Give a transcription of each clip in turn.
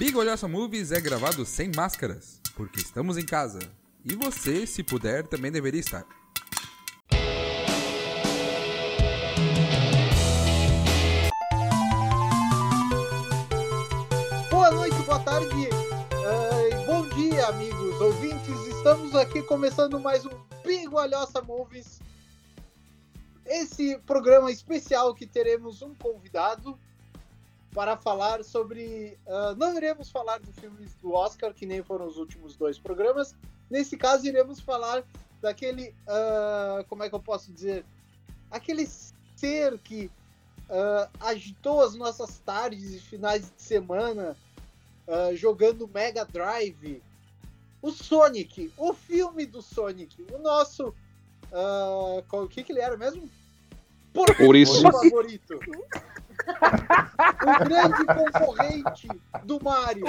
Big Olhaça Movies é gravado sem máscaras, porque estamos em casa. E você, se puder, também deveria estar. Boa noite, boa tarde, eh, bom dia, amigos ouvintes. Estamos aqui começando mais um Big Olhosa Movies. Esse programa especial que teremos um convidado para falar sobre. ah, não iremos falar dos filmes do Oscar, que nem foram os últimos dois programas. Nesse caso, iremos falar daquele. ah, como é que eu posso dizer? Aquele ser que ah, agitou as nossas tardes e finais de semana jogando Mega Drive. O Sonic, o filme do Sonic, o nosso. qual- o que, que ele era mesmo? Porco Ouriço. favorito. O grande concorrente do Mario.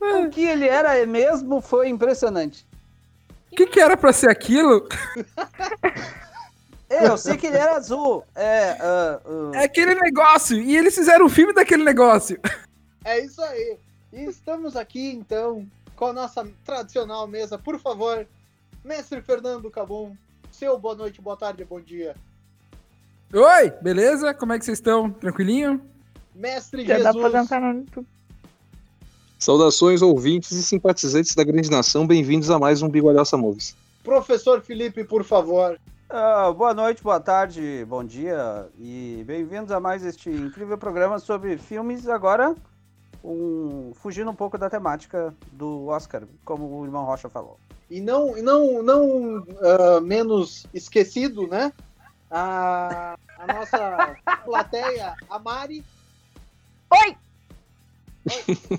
O que ele era mesmo foi impressionante. O que, que era pra ser aquilo? É, eu sei que ele era azul. É, ah, ah, É aquele negócio. E eles fizeram um filme daquele negócio. É isso aí. E estamos aqui, então, com a nossa tradicional mesa. Por favor, mestre Fernando Cabum, seu boa noite, boa tarde, bom dia. Oi, beleza? Como é que vocês estão? Tranquilinho? Mestre Já dá pra Jesus, canal no YouTube. Saudações, ouvintes e simpatizantes da grande nação, bem-vindos a mais um Bigolhaça Movies. professor Felipe, por favor. ah, boa noite, boa tarde, bom dia e bem-vindos a mais este incrível programa sobre filmes. Agora, um, fugindo um pouco da temática do Oscar, como o irmão Rocha falou. E não, não, não ah, menos esquecido, né? A, a nossa plateia, a Mari. Oi!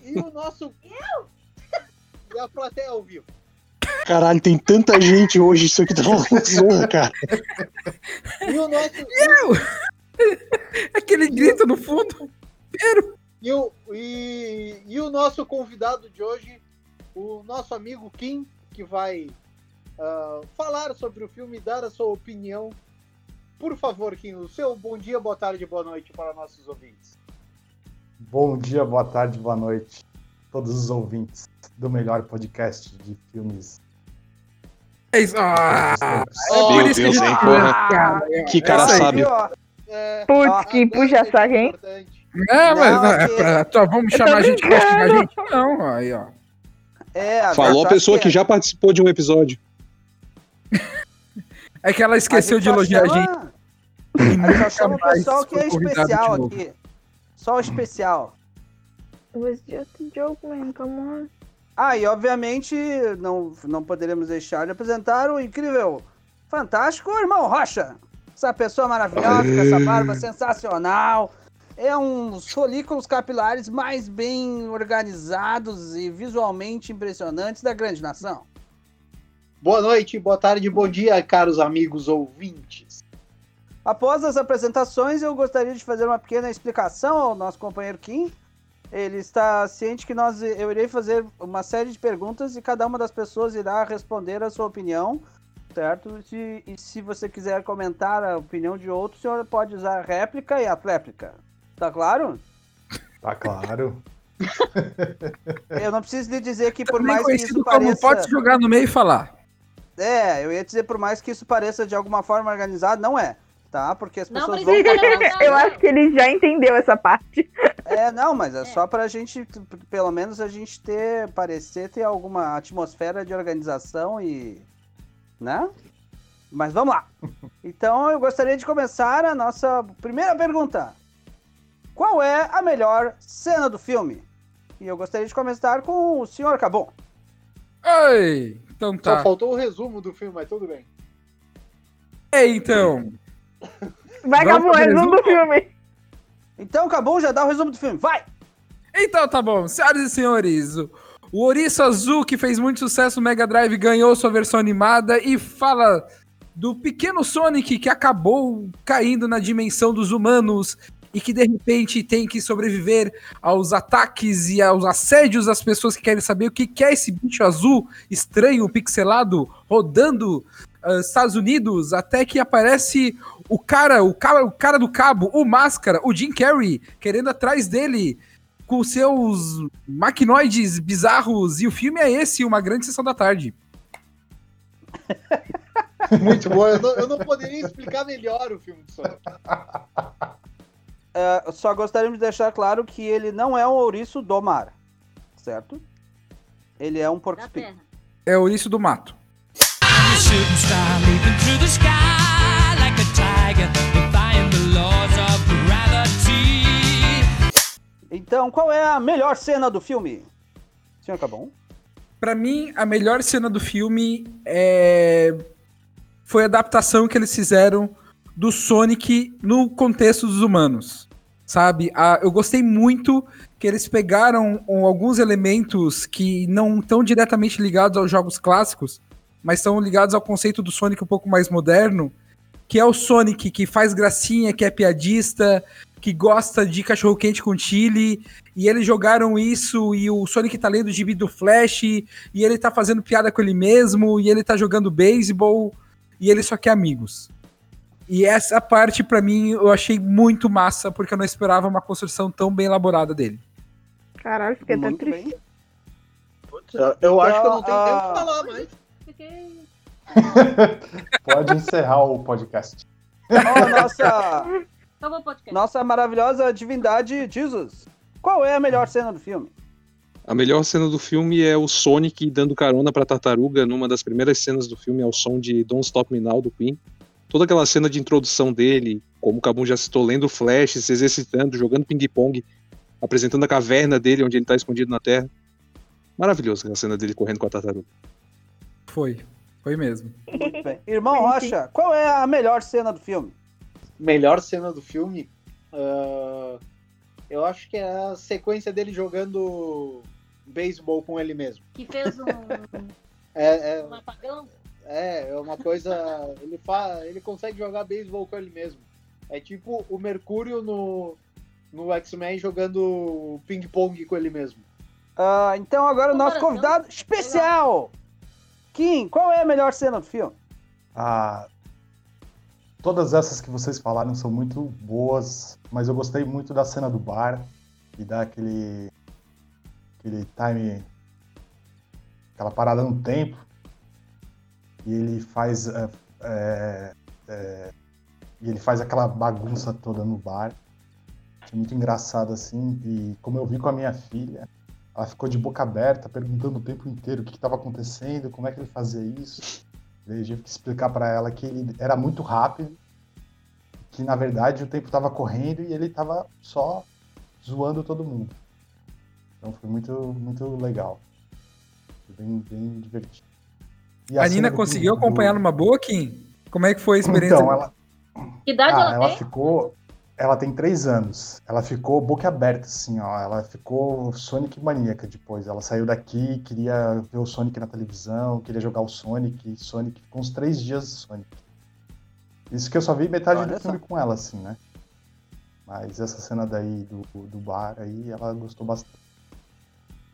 E o nosso. E a plateia ao vivo. Caralho, tem tanta gente hoje, isso aqui tá uma zorra, cara. E o nosso. Aquele grito no fundo. E o, e, e o nosso convidado de hoje, o nosso amigo Kim, que vai ah, falar sobre o filme e dar a sua opinião. Por favor, Kim, o seu bom dia, boa tarde, boa noite para nossos ouvintes. Bom dia, boa tarde, boa noite, todos os ouvintes do melhor podcast de filmes. É isso. Ah, é Oh, Meu isso que Deus, gente hein, tá porra. cara. Que cara Essa ó, É, Putz, Ah, que puxa é saco, hein? importante. Não, mas Não, é que- pra, tô, vamos Eu chamar a gente pra xingar a gente? Não, aí, ó. é, a Falou a verdade pessoa é- que já participou de um episódio. É que ela esqueceu de só elogiar a gente. A gente só chama o pessoal que é especial aqui. Só o especial. It was just a joke, man. Come on. Ah, e obviamente não, não poderíamos deixar de apresentar o incrível, fantástico irmão Rocha. Essa pessoa maravilhosa, com essa barba sensacional. É um dos folículos capilares mais bem organizados e visualmente impressionantes da grande nação. Boa noite, boa tarde, bom dia, caros amigos ouvintes. Após as apresentações, eu gostaria de fazer uma pequena explicação ao nosso companheiro Kim. Ele está ciente que nós, eu irei fazer uma série de perguntas e cada uma das pessoas irá responder a sua opinião, certo? E se, e se você quiser comentar a opinião de outro, o senhor pode usar a réplica e a tréplica. Tá claro? Tá claro. Eu não preciso lhe dizer que por Também mais que conhecido isso como pareça... pode se jogar no meio e falar. É, eu ia dizer por mais que isso pareça de alguma forma organizado, não é. Tá? Porque as Não pessoas vão falar- levantar, Eu não. acho que ele já entendeu essa parte. É, não, mas é, É. só pra gente, pelo menos a gente ter, parecer ter alguma atmosfera de organização e. né? Mas vamos lá. Então eu gostaria de começar a nossa primeira pergunta: Qual é a melhor cena do filme? E eu gostaria de começar com o senhor Cabon. Oi! Então Só tá. faltou o resumo do filme, mas tudo bem. É, então. Vai, Vamos acabou, pro resumo do filme. Então, Cabon, já dá o resumo do filme. Vai! Então tá bom, senhoras e senhores. o- O Ouriço Azul, que fez muito sucesso no Mega Drive, ganhou sua versão animada e fala do pequeno Sonic que acabou caindo na dimensão dos humanos e que de repente tem que sobreviver aos ataques e aos assédios das pessoas que querem saber o que que é esse bicho azul estranho, pixelado, rodando ah, Estados Unidos, até que aparece o cara, o cara, o cara do cabo, o Máscara, o Jim Carrey, querendo atrás dele com seus maquinoides bizarros. E o filme é esse, Uma Grande Sessão da Tarde. Muito bom. Eu não, eu não poderia explicar melhor o filme do Sonic. É, só gostaríamos de deixar claro que ele não é um ouriço do mar, certo? Ele é um porco Da espinho. terra. É o Ouriço do Mato. Shooting star leaping through the sky like a tiger, defying the laws of gravity. Então, qual é a melhor cena do filme? Senhor Cabon? Pra mim, a melhor cena do filme é... foi a adaptação que eles fizeram do Sonic no contexto dos humanos. Sabe? A- eu gostei muito que eles pegaram alguns elementos que não estão diretamente ligados aos jogos clássicos, mas estão ligados ao conceito do Sonic um pouco mais moderno, que é o Sonic que faz gracinha, que é piadista, que gosta de cachorro-quente com chile, e eles jogaram isso, e o Sonic tá lendo o gibi do Flash, e ele tá fazendo piada com ele mesmo, e ele tá jogando beisebol, e ele só quer amigos. E essa parte, pra mim, eu achei muito massa, porque eu não esperava uma construção tão bem elaborada dele. Caralho, fiquei até Muito triste. bem. Eu, eu acho que eu não tenho Ah, tempo pra falar mais. Fiquei. Pode encerrar o podcast. Ó, nossa, Acabou o podcast. nossa maravilhosa divindade Jesus. Qual é a melhor cena do filme? A melhor cena do filme é o Sonic dando carona pra tartaruga numa das primeiras cenas do filme, ao som de Don't Stop Me Now do Queen. Toda aquela cena de introdução dele, como o Cabum já citou, lendo Flash, se exercitando, jogando ping-pong, apresentando a caverna dele onde ele tá escondido na terra. Maravilhoso aquela cena dele correndo com a tartaruga. Foi. Foi mesmo. Muito bem. Irmão Rocha, qual é a melhor cena do filme? Melhor cena do filme. ah, eu acho que é a sequência dele jogando beisebol com ele mesmo. Que fez um, É, é, um apagão. é, é uma coisa. Ele, fa, ele consegue jogar beisebol com ele mesmo. É tipo o Mercúrio no, no X-Men jogando ping-pong com ele mesmo. Ah, então agora o nosso convidado especial. Kim, qual é a melhor cena do filme? Ah, todas essas que vocês falaram são muito boas, mas eu gostei muito da cena do bar e daquele aquele time, aquela parada no tempo e ele faz é, é, é, e ele faz aquela bagunça toda no bar. Achei muito engraçado assim e como eu vi com a minha filha, ela ficou de boca aberta perguntando o tempo inteiro o que estava acontecendo, como é que ele fazia isso. Daí eu tive que explicar para ela que ele era muito rápido, que na verdade o tempo estava correndo e ele estava só zoando todo mundo. Então foi muito, muito legal. Foi bem, bem divertido. E A, Nina conseguiu do- acompanhar numa boa, Kim? Como é que foi a experiência? Então, ela, Que idade ah, ela ela ficou. Ela tem três anos. Ela ficou boca aberta, assim, ó. Ela ficou Sonic maníaca depois. Ela saiu daqui, queria ver o Sonic na televisão, queria jogar o Sonic. Sonic ficou uns três dias de Sonic. Isso que eu só vi metade Olha do só. filme com ela, assim, né? Mas essa cena daí do, do bar aí, ela gostou bastante.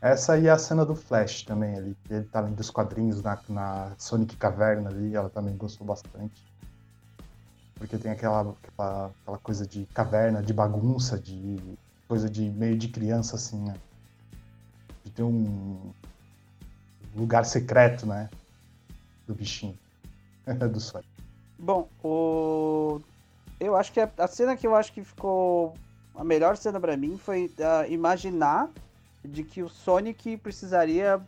Essa e a cena do Flash também ali, ele tá lendo os quadrinhos na, na Sonic Caverna ali, ela também gostou bastante. Porque tem aquela, aquela, aquela coisa de caverna, de bagunça, de coisa de meio de criança, assim, né? De ter um lugar secreto, né? Do bichinho. do Sonic. Bom, o... eu acho que a, cena que eu acho que ficou a melhor cena pra mim foi ah, imaginar de que o Sonic precisaria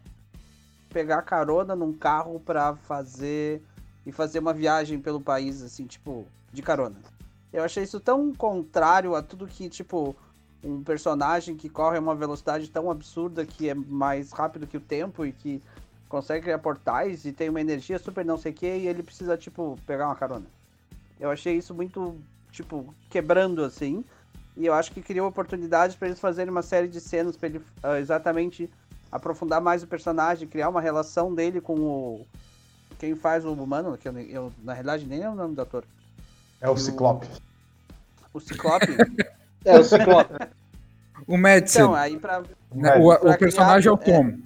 pegar carona num carro pra fazer e fazer uma viagem pelo país assim, tipo, de carona. Eu achei isso tão contrário a tudo que, tipo, um personagem que corre a uma velocidade tão absurda que é mais rápido que o tempo e que consegue criar portais e tem uma energia super não sei o que e ele precisa, tipo, pegar uma carona. Eu achei isso muito, tipo, quebrando assim. E eu acho que criou oportunidades para eles fazerem uma série de cenas para ele ah, exatamente aprofundar mais o personagem, criar uma relação dele com o. Quem faz o humano, que eu, nem- eu na realidade nem é o nome do ator. É o Ciclope. O Ciclope. É, o Ciclope. O Madison. então, aí pra, né, o, pra o personagem é o criar- Tom.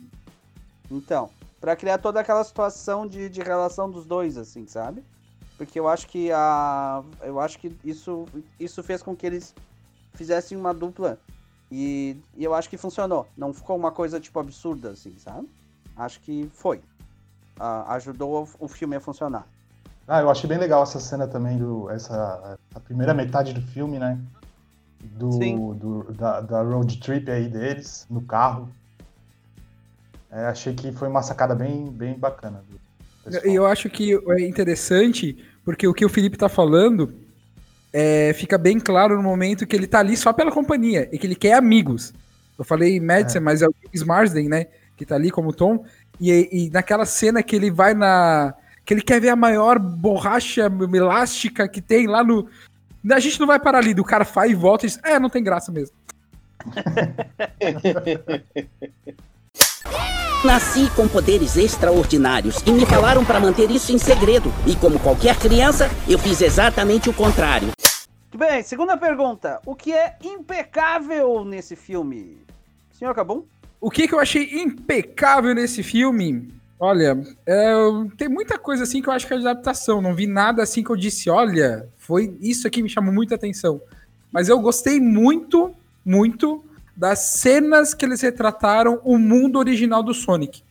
Então, pra criar toda aquela situação de, de relação dos dois, assim, sabe? Porque eu acho que a. Eu acho que isso, isso fez com que eles fizessem uma dupla E, e eu acho que funcionou. Não ficou uma coisa, tipo, absurda, assim, sabe? Acho que foi. Ah, ajudou o filme a funcionar. Ah, eu achei bem legal essa cena também, do, essa, a primeira metade do filme, né? Do, Sim. do- da, da road trip aí deles, no carro. É, achei que foi uma sacada bem, bem bacana. E eu acho que é interessante, porque o que o Felipe tá falando é, fica bem claro no momento que ele tá ali só pela companhia e que ele quer amigos. Eu falei Madison, mas é o James Marsden, né? Que tá ali como Tom. E, e naquela cena que ele vai na. que ele quer ver a maior borracha elástica que tem lá no. A gente não vai parar ali, do cara faz e volta e diz, é, não tem graça mesmo. Nasci com poderes extraordinários e me falaram para manter isso em segredo. E como qualquer criança, eu fiz exatamente o contrário. Muito bem, segunda pergunta. O que é impecável nesse filme? Senhor Cabum? O que, que eu achei impecável nesse filme? Olha, é, tem muita coisa assim que eu acho que é de adaptação. Não vi nada assim que eu disse, olha, foi isso aqui que me chamou muita atenção. Mas eu gostei muito, muito das cenas que eles retrataram o mundo original do Sonic.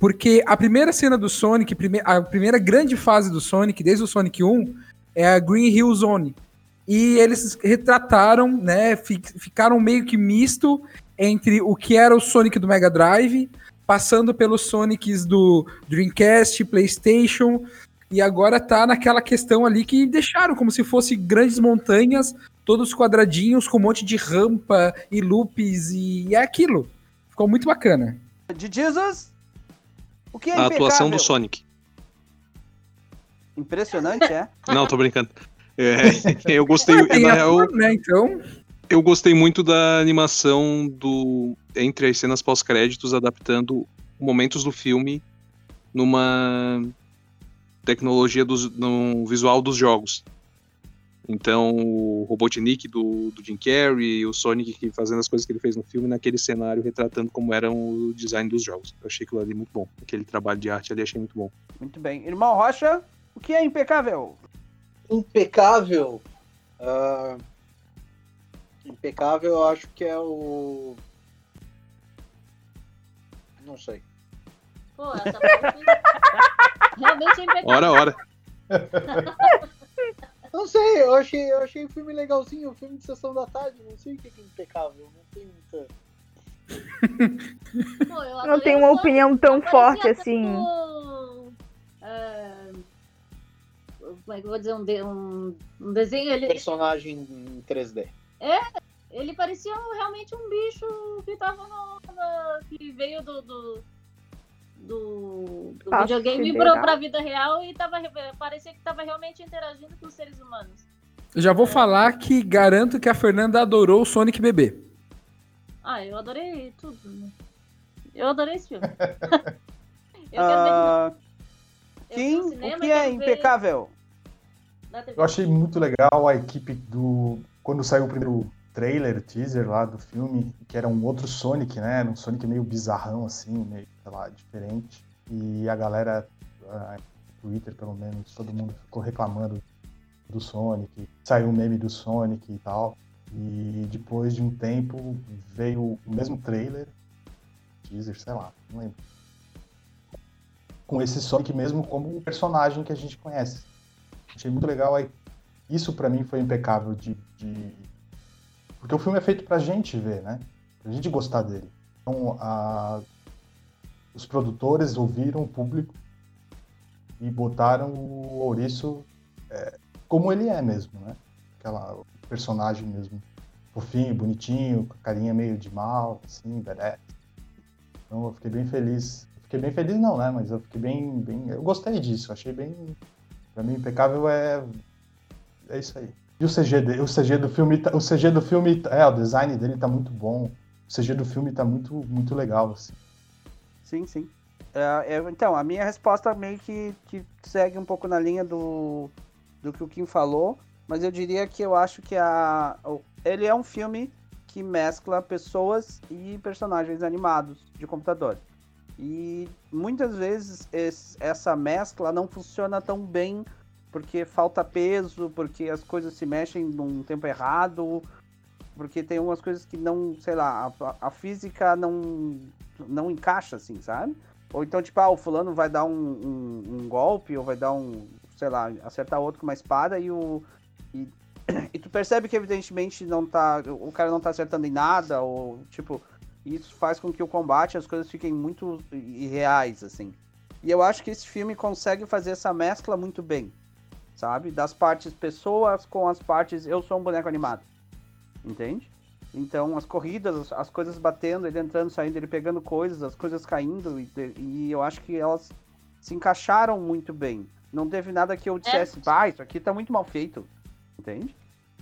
Porque a primeira cena do Sonic, a primeira grande fase do Sonic, desde o Sonic 1, é a Green Hill Zone. E eles retrataram, né, fi- ficaram meio que misto entre o que era o Sonic do Mega Drive, passando pelos Sonics do Dreamcast, PlayStation, e agora tá naquela questão ali que deixaram como se fosse grandes montanhas, todos quadradinhos com um monte de rampa e loops e é aquilo. Ficou muito bacana. De Jesus? O que é A atuação do Sonic. Impressionante, é? Não, tô brincando. É, eu gostei, Ah, na real, né? Então, eu gostei muito da animação do entre as cenas pós-créditos adaptando momentos do filme numa tecnologia dos, no visual dos jogos. Então, o Robotnik do, do Jim Carrey, o Sonic que fazendo as coisas que ele fez no filme, naquele cenário retratando como era o design dos jogos. Eu achei aquilo ali muito bom. Aquele trabalho de arte ali achei muito bom. Muito bem. Irmão Rocha, o que é impecável? Impecável. ah, impecável, eu acho que é o. Não sei. Pô, essa parte realmente é impecável. Ora, ora. Não sei, eu achei, eu achei o filme legalzinho, um filme de sessão da tarde, não sei o que é impecável, não tem muita. Pô, eu Não tenho o uma opinião tão forte assim. é, como é que eu vou dizer? Um, de- um- um desenho. Ele, Personagem em 3D. Ele parecia realmente um bicho que tava no. na- que veio do. do do, do videogame pra, pra vida real e tava, re- parecia que tava realmente interagindo com os seres humanos. eu já vou falar que garanto que a Fernanda adorou o Sonic bebê. Ah, eu adorei tudo. né? Eu adorei esse filme. eu de novo. Ah, no cinema o que é ver impecável? Eu achei muito legal a equipe do. Quando saiu o primeiro trailer, teaser lá do filme, que era um outro Sonic, né? Era um Sonic meio bizarrão, assim, meio, sei lá, diferente. E a galera, ah, Twitter pelo menos, todo mundo ficou reclamando do Sonic. Saiu o meme do Sonic e tal. E depois de um tempo veio o mesmo trailer, teaser, sei lá, não lembro. Com esse Sonic mesmo como um personagem que a gente conhece. Achei muito legal. Aí, isso pra mim foi impecável de, de- Porque o filme é feito pra gente ver, né? Pra gente gostar dele. Então, a- os produtores ouviram o público e botaram o Ouriço é, como ele é mesmo, né? Aquela personagem mesmo fofinho, bonitinho, com a carinha meio de mal, assim, badass. Então eu fiquei bem feliz. Fiquei bem feliz não, né? Mas eu fiquei bem, bem... Eu gostei disso, achei bem... Pra mim, impecável é... É isso aí. E o CG, o CG do filme, tá- o CG do filme, é, o design dele tá muito bom. O CG do filme tá muito, muito legal, assim. Sim, sim. É, é, então, a minha resposta meio que, que segue um pouco na linha do, do que o Kim falou, mas eu diria que eu acho que a, ele é um filme que mescla pessoas e personagens animados de computador. E muitas vezes es- essa mescla não funciona tão bem porque falta peso, porque as coisas se mexem num tempo errado. porque tem umas coisas que não, sei lá, a, a física não, não encaixa, assim, sabe? Ou então, tipo, ah, o fulano vai dar um, um, um golpe, ou vai dar um, sei lá, acertar outro com uma espada e o. E, e tu percebe que, evidentemente, não tá. O cara não tá acertando em nada, ou, tipo, isso faz com que o combate, as coisas fiquem muito irreais, assim. E eu acho que esse filme consegue fazer essa mescla muito bem, sabe? Das partes pessoas com as partes eu sou um boneco animado. Entende? Então, as corridas, as, as coisas batendo, ele entrando, saindo, ele pegando coisas, as coisas caindo, e, e eu acho que elas se encaixaram muito bem. Não teve nada que eu dissesse, ah, isso aqui tá muito mal feito. Entende?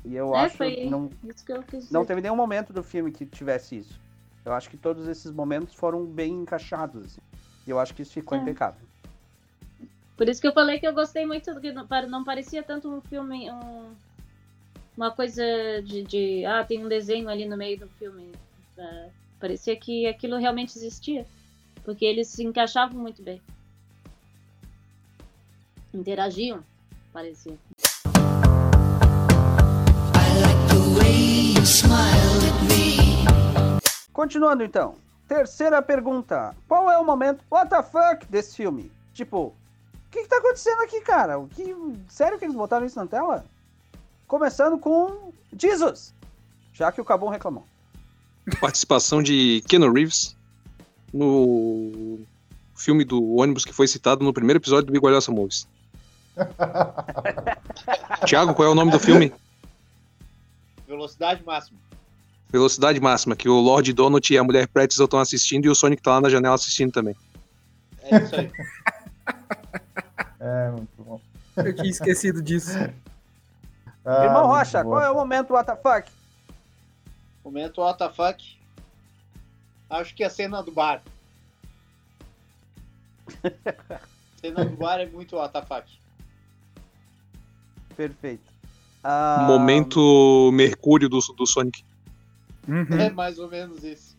E eu É, acho foi que não, isso que eu quis dizer. não teve nenhum momento do filme que tivesse isso. Eu acho que todos esses momentos foram bem encaixados. assim. E eu acho que isso ficou É. impecável. Por isso que eu falei que eu gostei muito, que não, pare- não parecia tanto um filme, um- uma coisa de, de, ah, tem um desenho ali no meio do filme. É, parecia que aquilo realmente existia, porque eles se encaixavam muito bem. Interagiam, parecia. Continuando então. Terceira pergunta. Qual é o momento fuck desse filme? Tipo, o que, que tá acontecendo aqui, cara? O que... Sério que eles botaram isso na tela? Começando com Jesus. Já que o Cabum reclamou. Participação de Keanu Reeves no filme do ônibus que foi citado no primeiro episódio do Bigualhoça Movies. Tiago, qual é o nome do filme? Velocidade máxima. Velocidade Máxima, que o Lord Donut e a mulher Pretzel estão assistindo e o Sonic tá lá na janela assistindo também. É isso aí. É, muito bom. Eu tinha esquecido disso. Ah, Irmão Rocha, boa. qual é o momento what the fuck? Momento WTF. Acho que a cena do bar. cena do bar é muito WTF. Perfeito. Ah, Momento Mercúrio do, do Sonic. Uhum. É mais ou menos isso.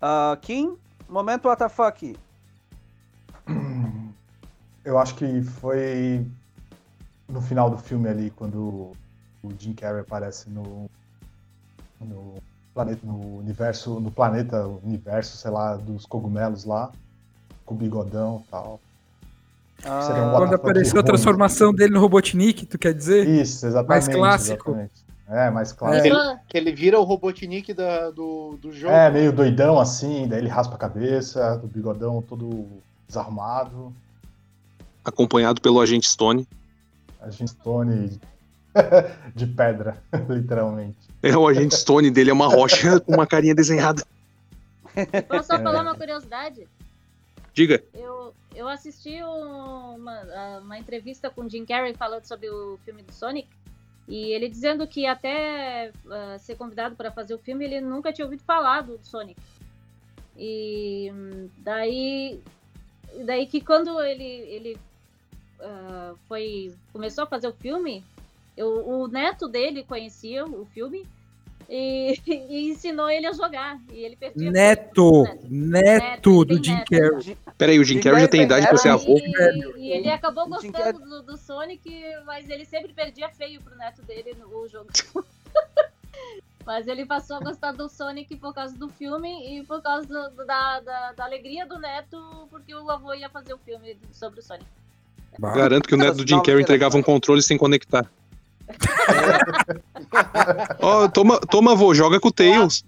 ah, Kim, momento what the fuck. Eu acho que foi no final do filme ali, quando o Jim Carrey aparece no, no planeta, no universo, no planeta, universo, sei lá, dos cogumelos lá, com o bigodão e tal. Ah, um Quando apareceu a ruim. transformação dele no Robotnik, tu quer dizer? Isso, exatamente. Mais clássico. exatamente. É, mais É. clássico. Ele- Que ele vira o Robotnik da- do, do jogo. É, meio doidão assim, daí ele raspa a cabeça, do bigodão todo desarrumado. Acompanhado pelo agente Stone. A gente Stone de pedra, literalmente. É, o agente Stone dele é uma rocha com uma carinha desenhada. Posso só É. falar uma curiosidade? Diga. Eu, eu assisti um- uma, uma entrevista com o Jim Carrey falando sobre o filme do Sonic. E ele dizendo que até ah, ser convidado para fazer o filme, ele nunca tinha ouvido falar do Sonic. E hum, daí, daí que quando ele, ele ah, foi começou a fazer o filme, eu- o neto dele conhecia o filme e, e ensinou ele a jogar. E ele perdia Neto, Neto. neto do Jim. Carrey. Pera aí, o Jim Jim Carrey já tem idade pra ser avô. E, e ele acabou gostando do, do Sonic, mas ele sempre perdia feio pro neto dele no jogo. mas ele passou a gostar do Sonic por causa do filme e por causa do- da, da, da alegria do neto, porque o avô ia fazer o filme sobre o Sonic. Bah. Garanto que o neto do Jim Carrey entregava um controle sem conectar. Ó, toma, toma, avô, joga com o Tails.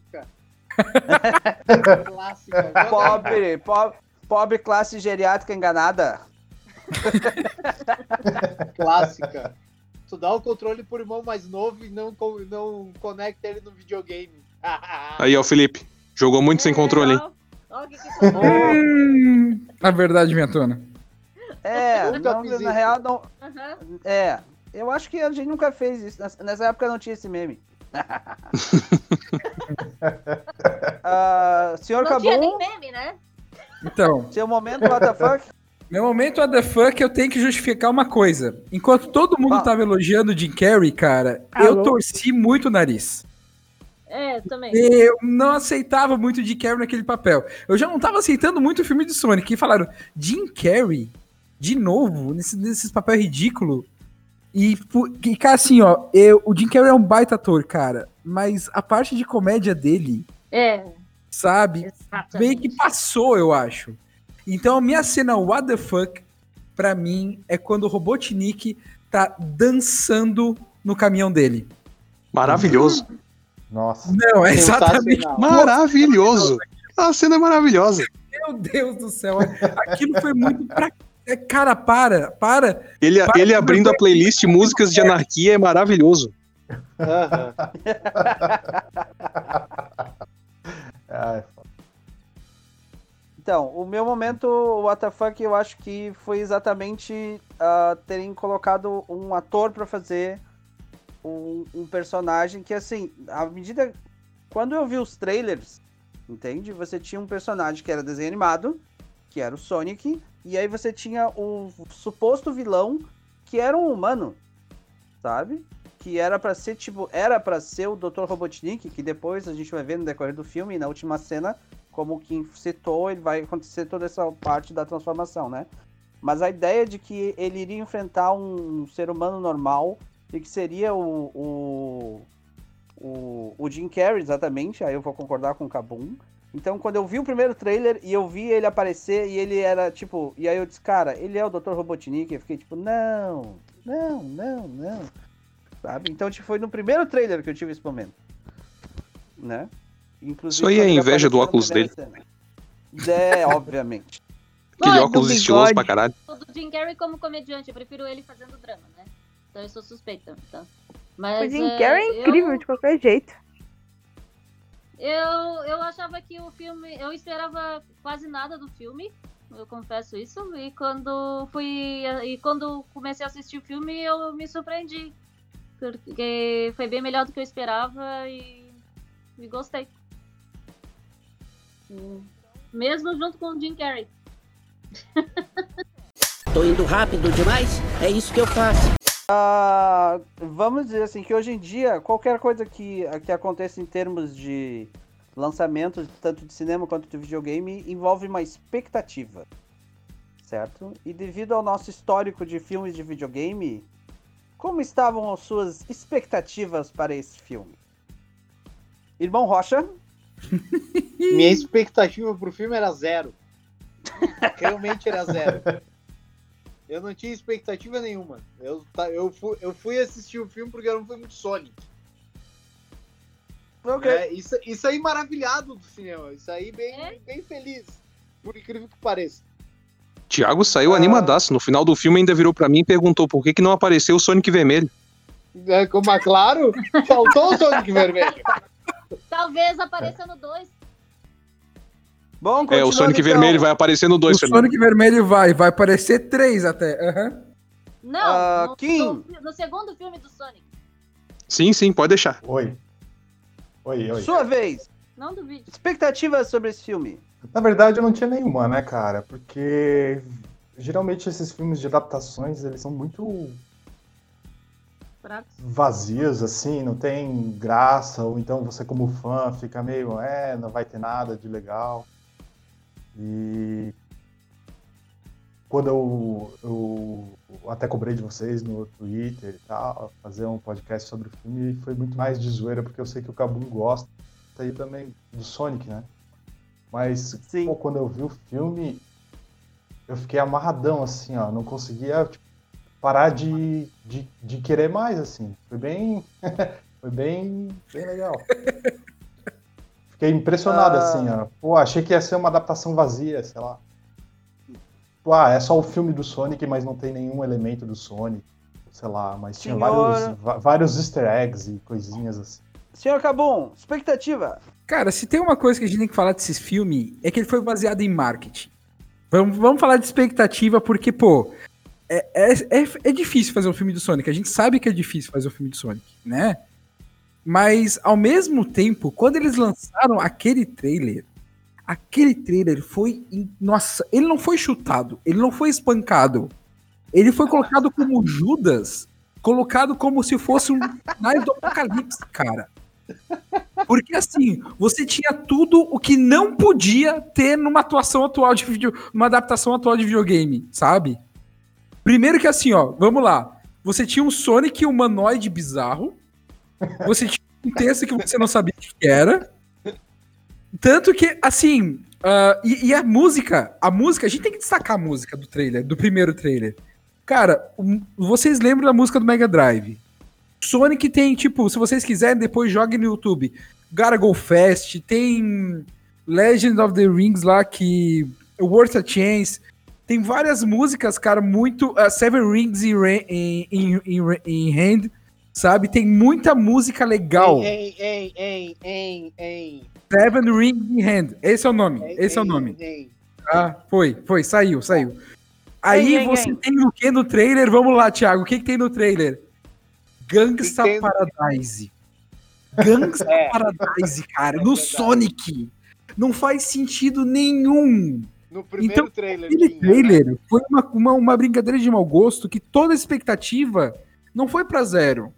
Clássica. Pobre, pobre, pobre classe geriátrica enganada. Clássica. Tu dá o controle pro irmão mais novo e não, não conecta ele no videogame. Aí, ó, Felipe. Jogou muito sem controle, hein? Ó, que que tu- Hum, a verdade, minha tona. É, Nunca não, fiz na isso. real, não. Aham. É, eu acho que a gente nunca fez isso. Nessa- época não tinha esse meme. Ah, senhor Não tinha nem Cabum, meme, né? Então, seu momento, what the fuck? meu momento what the fuck, eu tenho que justificar uma coisa. Enquanto todo mundo Fala. tava elogiando o Jim Carrey, cara, eu Alô? torci muito o nariz. É, também. Eu não aceitava muito o Jim Carrey naquele papel. Eu já não tava aceitando muito o filme de Sonic. E falaram, Jim Carrey, de novo, nesse, nesses papel ridículo. E, fu- e, cara, assim, ó, eu, o Jim Carrey é um baita ator, cara. Mas a parte de comédia dele, É, sabe, exatamente. meio que passou, eu acho. Então a minha cena What the fuck, pra mim, é quando o Robotnik tá dançando no caminhão dele. Maravilhoso. Nossa. Não, é exatamente. Maravilhoso. A cena é maravilhosa. Meu Deus do céu. Aquilo foi muito pra. É, Cara, para, para. Ele, Para ele abrindo a playlist Músicas de Anarquia é maravilhoso. Então, o meu momento WTF eu acho que foi exatamente ah, terem colocado um ator pra fazer um, um personagem que, assim, à medida. Quando eu vi os trailers, entende? Você tinha um personagem que era desenho animado, que era o Sonic, e aí você tinha o suposto vilão, que era um humano, sabe? Que era pra ser, tipo, era para ser o Dr. Robotnik, que depois a gente vai ver no decorrer do filme, na última cena, como Kim citou, ele vai acontecer toda essa parte da transformação, né? Mas a ideia de que ele iria enfrentar um ser humano normal e que seria o, o, o, o Jim Carrey, exatamente, aí eu vou concordar com o Kabum. Então, quando eu vi o primeiro trailer e eu vi ele aparecer e ele era tipo. E aí eu disse, cara, ele é o Dr. Robotnik. Eu fiquei tipo, não, não, não, não. Sabe? Então, tipo, foi no primeiro trailer que eu tive esse momento. Né? Inclusive, Isso aí é inveja do óculos primeira cena. É, obviamente. Aquele óculos estiloso pra caralho. O do Jim Carrey como comediante, eu prefiro ele fazendo drama, né? Então eu sou suspeita, tá? Mas, O Jim é, Carrey é incrível eu- de qualquer jeito. Eu, eu achava que o filme. Eu esperava quase nada do filme. Eu confesso isso. E quando fui. E quando comecei a assistir o filme, eu me surpreendi. Porque foi bem melhor do que eu esperava e, e gostei. Mesmo junto com o Jim Carrey. Tô indo rápido demais? É isso que eu faço. Ah, vamos dizer assim, que hoje em dia, qualquer coisa que, que aconteça em termos de lançamento, tanto de cinema quanto de videogame, envolve uma expectativa. Certo? E devido ao nosso histórico de filmes de videogame, como estavam as suas expectativas para esse filme? Irmão Rocha? Minha expectativa pro filme era zero. Realmente era zero. Eu não tinha expectativa nenhuma. Eu, tá- eu, fui, eu fui assistir o filme porque era um filme de Sonic. Ok. É, isso, isso aí maravilhado do cinema. Isso aí bem, É? bem feliz. Por incrível que pareça. Thiago saiu Ah. animadaço. No final do filme ainda virou pra mim e perguntou por que, que não apareceu o Sonic Vermelho. É, como é claro, faltou o Sonic Vermelho. Talvez apareça no 2. Bom, É, o Sonic então. Vermelho vai aparecer no 2, o Fernando. Sonic Vermelho vai, vai aparecer três até. aham. Não, Ah, no, Kim. no- no segundo filme do Sonic. Sim, sim, pode deixar. Oi. Oi, oi. Sua vez. Não duvide. Expectativas sobre esse filme. Na verdade, eu não tinha nenhuma, né, cara? Porque geralmente esses filmes de adaptações, eles são muito Fracos. vazios, assim, não tem graça, ou então você como fã fica meio, é, não vai ter nada de legal. E quando eu, eu até cobrei de vocês no Twitter e tal, fazer um podcast sobre o filme, foi muito mais de zoeira, porque eu sei que o Kabum gosta aí também do Sonic, né? Mas Sim. pô, quando eu vi o filme, eu fiquei amarradão, assim, ó, não conseguia tipo, parar de, de, de querer mais, assim. Foi bem. foi bem, bem legal. Fiquei impressionado, Ah. assim, ó. Pô, achei que ia ser uma adaptação vazia, sei lá. Pô, ah, é só o filme do Sonic, mas não tem nenhum elemento do Sonic. Sei lá, mas tinha Senhor. vários, va- vários easter eggs e coisinhas assim. Senhor Cabum, expectativa. Cara, se tem uma coisa que a gente tem que falar desse filme, é que ele foi baseado em marketing. Vamos, vamos falar de expectativa, porque, pô, é, é, é, é difícil fazer um filme do Sonic. A gente sabe que é difícil fazer um filme do Sonic, né? Mas, ao mesmo tempo, quando eles lançaram aquele trailer, aquele trailer foi. Nossa, ele não foi chutado, ele não foi espancado. Ele foi colocado como Judas, colocado como se fosse um finais do apocalipse, cara. Porque assim, você tinha tudo o que não podia ter numa atuação atual de vídeo, numa adaptação atual de videogame, sabe? Primeiro que assim, ó, vamos lá. você tinha um Sonic humanoide bizarro, você tinha um texto que você não sabia o que era. Tanto que, assim, ah, e, e a música, a música, a gente tem que destacar a música do trailer, do primeiro trailer. Cara, um- vocês lembram da música do Mega Drive? Sonic tem, tipo, se vocês quiserem, depois joguem no YouTube. Go Fast, tem Legend of the Rings lá, que. Worth a Chance. Tem várias músicas, cara, muito. ah, Seven Rings in, in, in- in Hand, sabe? Tem muita música legal. Hein, hein, hein, hein, hein. Seven Rings in Hand. Esse é o nome. hein, Esse é o nome. hein. Ah, foi, foi, saiu, saiu. Aí hein, você tem o que no trailer? Vamos lá, Thiago. O que, que tem no trailer? Gangsta tem Paradise. Gangsta É. Paradise, cara, É no. Sonic. Não faz sentido nenhum. No primeiro Então, trailer Aquele tinha, né? trailer foi uma, uma, uma brincadeira de mau gosto que toda a expectativa não foi pra zero.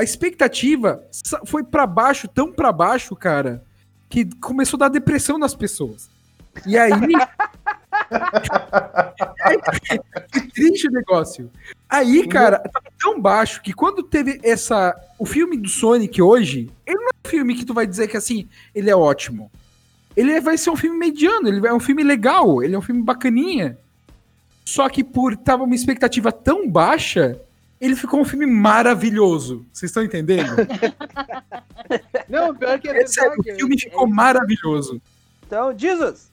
A expectativa foi pra baixo, tão pra baixo, cara, que começou a dar depressão nas pessoas. E aí. que triste o negócio. Aí, cara, tava tão baixo que quando teve essa. O filme do Sonic hoje, ele não é um filme que tu vai dizer que assim, ele é ótimo. Ele vai ser um filme mediano, ele é um filme legal, ele é um filme bacaninha. Só que por tava uma expectativa tão baixa, ele ficou um filme maravilhoso. Vocês estão entendendo? Não, pior que é É verdade. o filme ficou é- maravilhoso. Então, Jesus,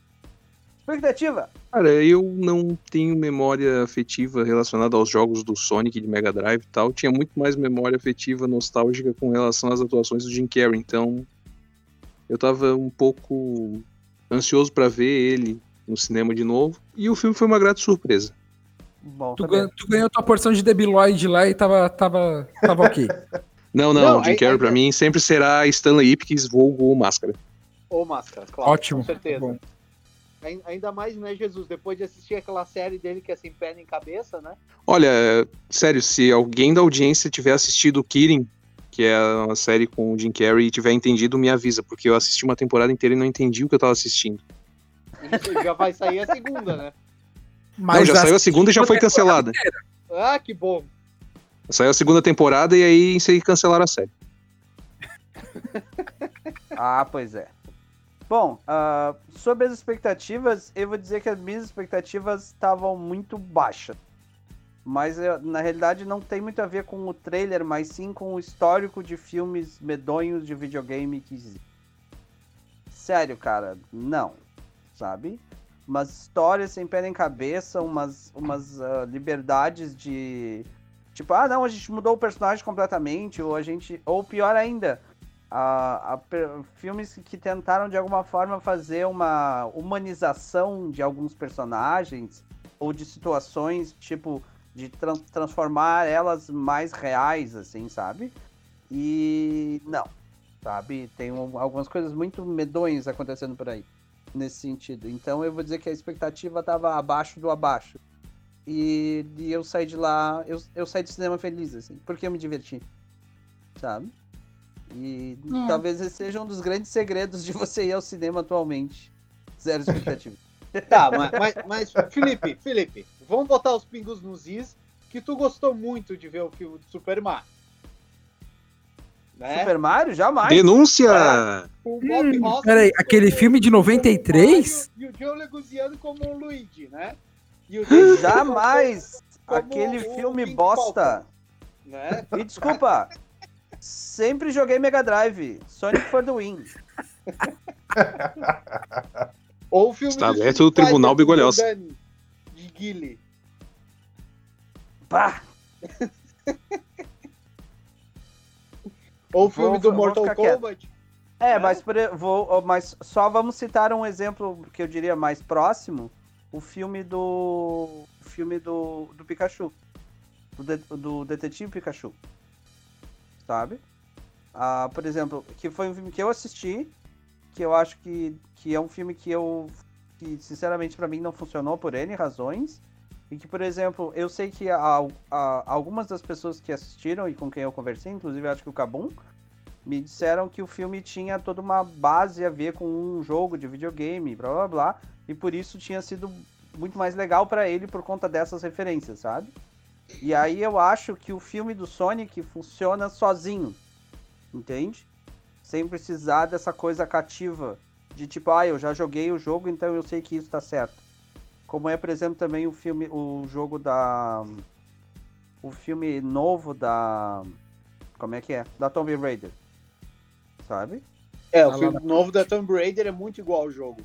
expectativa. Cara, eu não tenho memória afetiva relacionada aos jogos do Sonic de Mega Drive e tal. Tinha muito mais memória afetiva nostálgica com relação às atuações do Jim Carrey. Então, eu tava um pouco ansioso pra ver ele no cinema de novo. E o filme foi uma grata surpresa. Bom, Tu, ganha- tu ganhou tua porção de debiloid lá e tava, tava, tava ok. Não, não, Não, o Jim Carrey aí- pra mim sempre será Stanley Ipkiss, vulgo Máscara. Ô, Máscara, claro. Ótimo. Com certeza. Bom. Ai- Ainda mais, né, Jesus? Depois de assistir aquela série dele que é sem perna em cabeça, né? Olha, sério, se alguém da audiência tiver assistido Kirin, que é uma série com o Jim Carrey, e tiver entendido, me avisa, porque eu assisti uma temporada inteira e não entendi o que eu tava assistindo. Isso já vai sair a segunda, né? não, já saiu a segunda e já foi cancelada. Ah, que bom. Saiu a segunda temporada e aí em seguida cancelaram a série. Ah, pois é. Bom, ah, sobre as expectativas, eu vou dizer que as minhas expectativas estavam muito baixas. Mas na realidade não tem muito a ver com o trailer, mas sim com o histórico de filmes medonhos de videogame que existe. Sério, cara, não. Sabe? Umas histórias sem pé nem cabeça, umas, umas ah, liberdades de. Tipo, ah não, a gente mudou o personagem completamente, ou a gente. Ou pior ainda, a, a filmes que tentaram de alguma forma fazer uma humanização de alguns personagens ou de situações, tipo, de tran- transformar elas mais reais, assim, sabe? E não, sabe? Tem um- algumas coisas muito medonhas acontecendo por aí, nesse sentido. Então eu vou dizer que a expectativa estava abaixo do abaixo. E, e eu saí de lá, eu, eu saí do cinema feliz, assim, porque eu me diverti, sabe? E É. talvez esse seja um dos grandes segredos de você ir ao cinema atualmente. Zero expectativa. Tá, mas, mas, mas, Felipe, Felipe, vamos botar os pingos nos is, que tu gostou muito de ver o filme do Super Mario. Né? Super Mario? Jamais. Denúncia! O Bob Hum, peraí, aquele filme de o 93? Mario E o John Leguizamo como o Luigi, né? E o David Jamais. Aquele o filme King bosta. Falcon, né? E desculpa. Sempre joguei Mega Drive. Sonic for the win. Ou o filme Está aberto o Tribunal Bigolhosa. Dani, De Guile. Pá. Ou o filme Vou- do Mortal quieto. Kombat. É, É? mas, vou, mas só vamos citar um exemplo que eu diria mais próximo. O filme do. O filme do, do Pikachu. Do, de- do Detetive Pikachu. Sabe? Ah, por exemplo, que foi um filme que eu assisti. Que eu acho que, que é um filme que eu. Que sinceramente pra mim não funcionou por N razões. E que, por exemplo, eu sei que a- a- algumas das pessoas que assistiram e com quem eu conversei, inclusive acho que o Kabum, me disseram que o filme tinha toda uma base a ver com um jogo de videogame, blá blá blá, e por isso tinha sido muito mais legal pra ele por conta dessas referências, sabe? E aí eu acho que o filme do Sonic funciona sozinho. Entende? Sem precisar dessa coisa cativa. De tipo, ah, eu já joguei o jogo, então eu sei que isso tá certo. Como é, por exemplo, também o filme, o jogo da. O filme novo da. Como é que é? Da Tomb Raider. Sabe? É, o filme novo da Tomb Raider é muito igual ao jogo.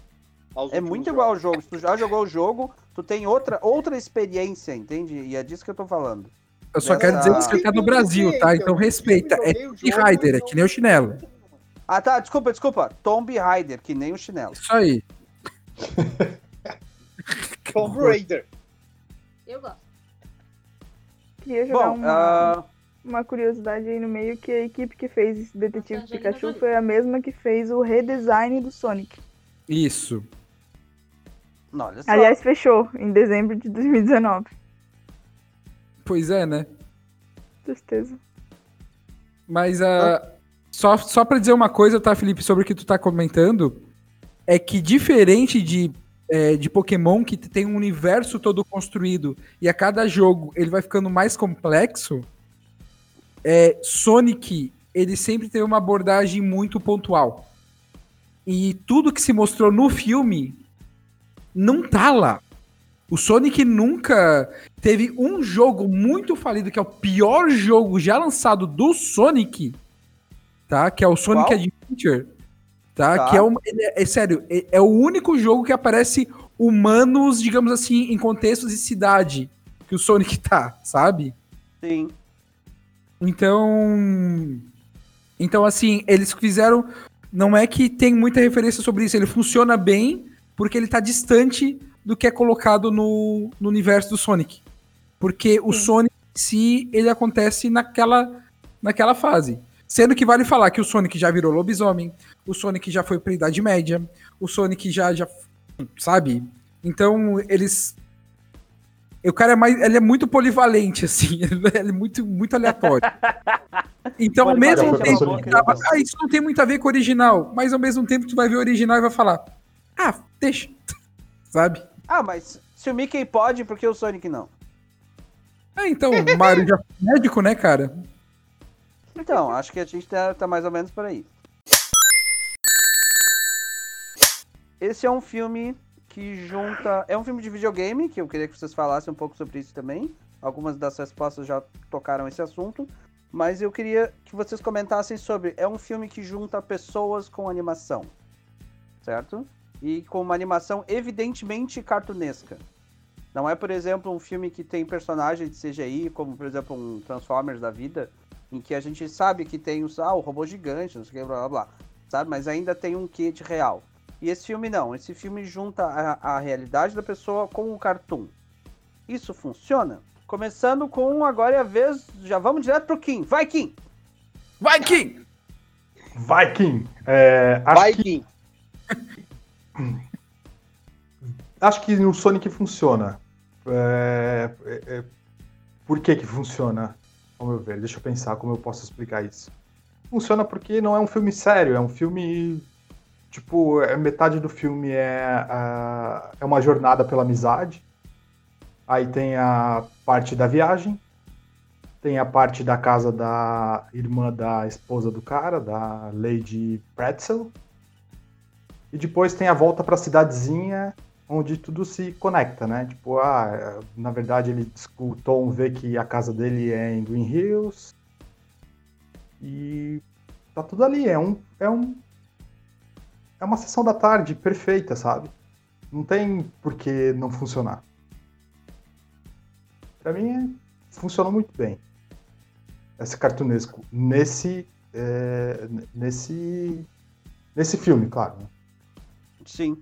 É muito jogos. igual ao jogo. Se tu já jogou o jogo, tu tem outra, outra experiência, entende? E é disso que eu tô falando. Eu só Dessa- quero dizer que você tá no Brasil, tá? Então respeita. É Tomb Raider, é que nem o chinelo. Ah, tá, desculpa, desculpa. Tomb Raider, que nem o chinelo. Isso aí. Tomb Raider. Eu gosto. Queria jogar Bom, uma, ah, uma curiosidade aí no meio que a equipe que fez esse Detetive Angelina Pikachu foi a mesma que fez o redesign do Sonic. Isso. não, olha só. Aliás, fechou em dezembro de 2019. Pois é, né? Tristeza. Mas ah, só, só pra dizer uma coisa, tá, Felipe, sobre o que tu tá comentando, é que diferente de, é, de Pokémon, que tem um universo todo construído e a cada jogo ele vai ficando mais complexo, é, Sonic, ele sempre teve uma abordagem muito pontual. E tudo que se mostrou no filme não tá lá. O Sonic nunca teve um jogo muito falido, que é o pior jogo já lançado do Sonic, tá? Que é o Sonic Qual? Adventure, tá? Tá. Que é, um, é, é sério, é, é o único jogo que aparece humanos, digamos assim, em contextos de cidade que o Sonic tá, sabe? Sim. Então, então assim, eles fizeram, não é que tem muita referência sobre isso, ele funciona bem porque ele tá distante do que é colocado no, no universo do Sonic. Porque o Sonic em si, ele acontece naquela, naquela fase. Sendo que vale falar que o Sonic já virou lobisomem, o Sonic já foi pra Idade Média, o Sonic já, já sabe? Então, eles... O cara é, mais, ele é muito polivalente, assim, ele é muito, muito aleatório. Então, ao mesmo é tempo que tava, ah, isso não tem muito a ver com o original, mas ao mesmo tempo tu vai ver o original e vai falar, ah, deixa, sabe? Ah, mas se o Mickey pode, por que o Sonic não? Ah, então, o Mario já foi médico, né, cara? Então, acho que a gente tá, tá mais ou menos por aí. Esse é um filme que junta. É um filme de videogame, que eu queria que vocês falassem um pouco sobre isso também. Algumas das respostas já tocaram esse assunto. Mas eu queria que vocês comentassem sobre. É um filme que junta pessoas com animação. Certo? E com uma animação evidentemente cartunesca. Não é, por exemplo, um filme que tem personagens de CGI, como por exemplo um Transformers da vida, em que a gente sabe que tem os, ah, o robô gigante, não sei o que, blá blá blá, sabe? Mas ainda tem um quê de real. E esse filme não, esse filme junta a, a realidade da pessoa com o cartoon. Isso funciona? Começando com agora é a vez, já vamos direto pro Kim. Vai, Kim! Vai, Kim! Viking. É, acho, Vai, que, Kim. acho que no Sonic funciona. É, é, é, por que que funciona? Ao meu ver, deixa eu pensar como eu posso explicar isso. Funciona porque não é um filme sério, é um filme. Tipo, é, metade do filme é, a- é uma jornada pela amizade. Aí tem a parte da viagem. Tem a parte da casa da irmã da esposa do cara, da Lady Pretzel. E depois tem a volta pra cidadezinha, onde tudo se conecta, né? Tipo, ah, na verdade ele o Tom vê que a casa dele é em Green Hills. E tá tudo ali, é um é um é uma sessão da tarde perfeita, sabe? Não tem por que não funcionar. Pra mim, funcionou muito bem. Esse cartunesco nesse é, nesse nesse filme, claro. né? Sim.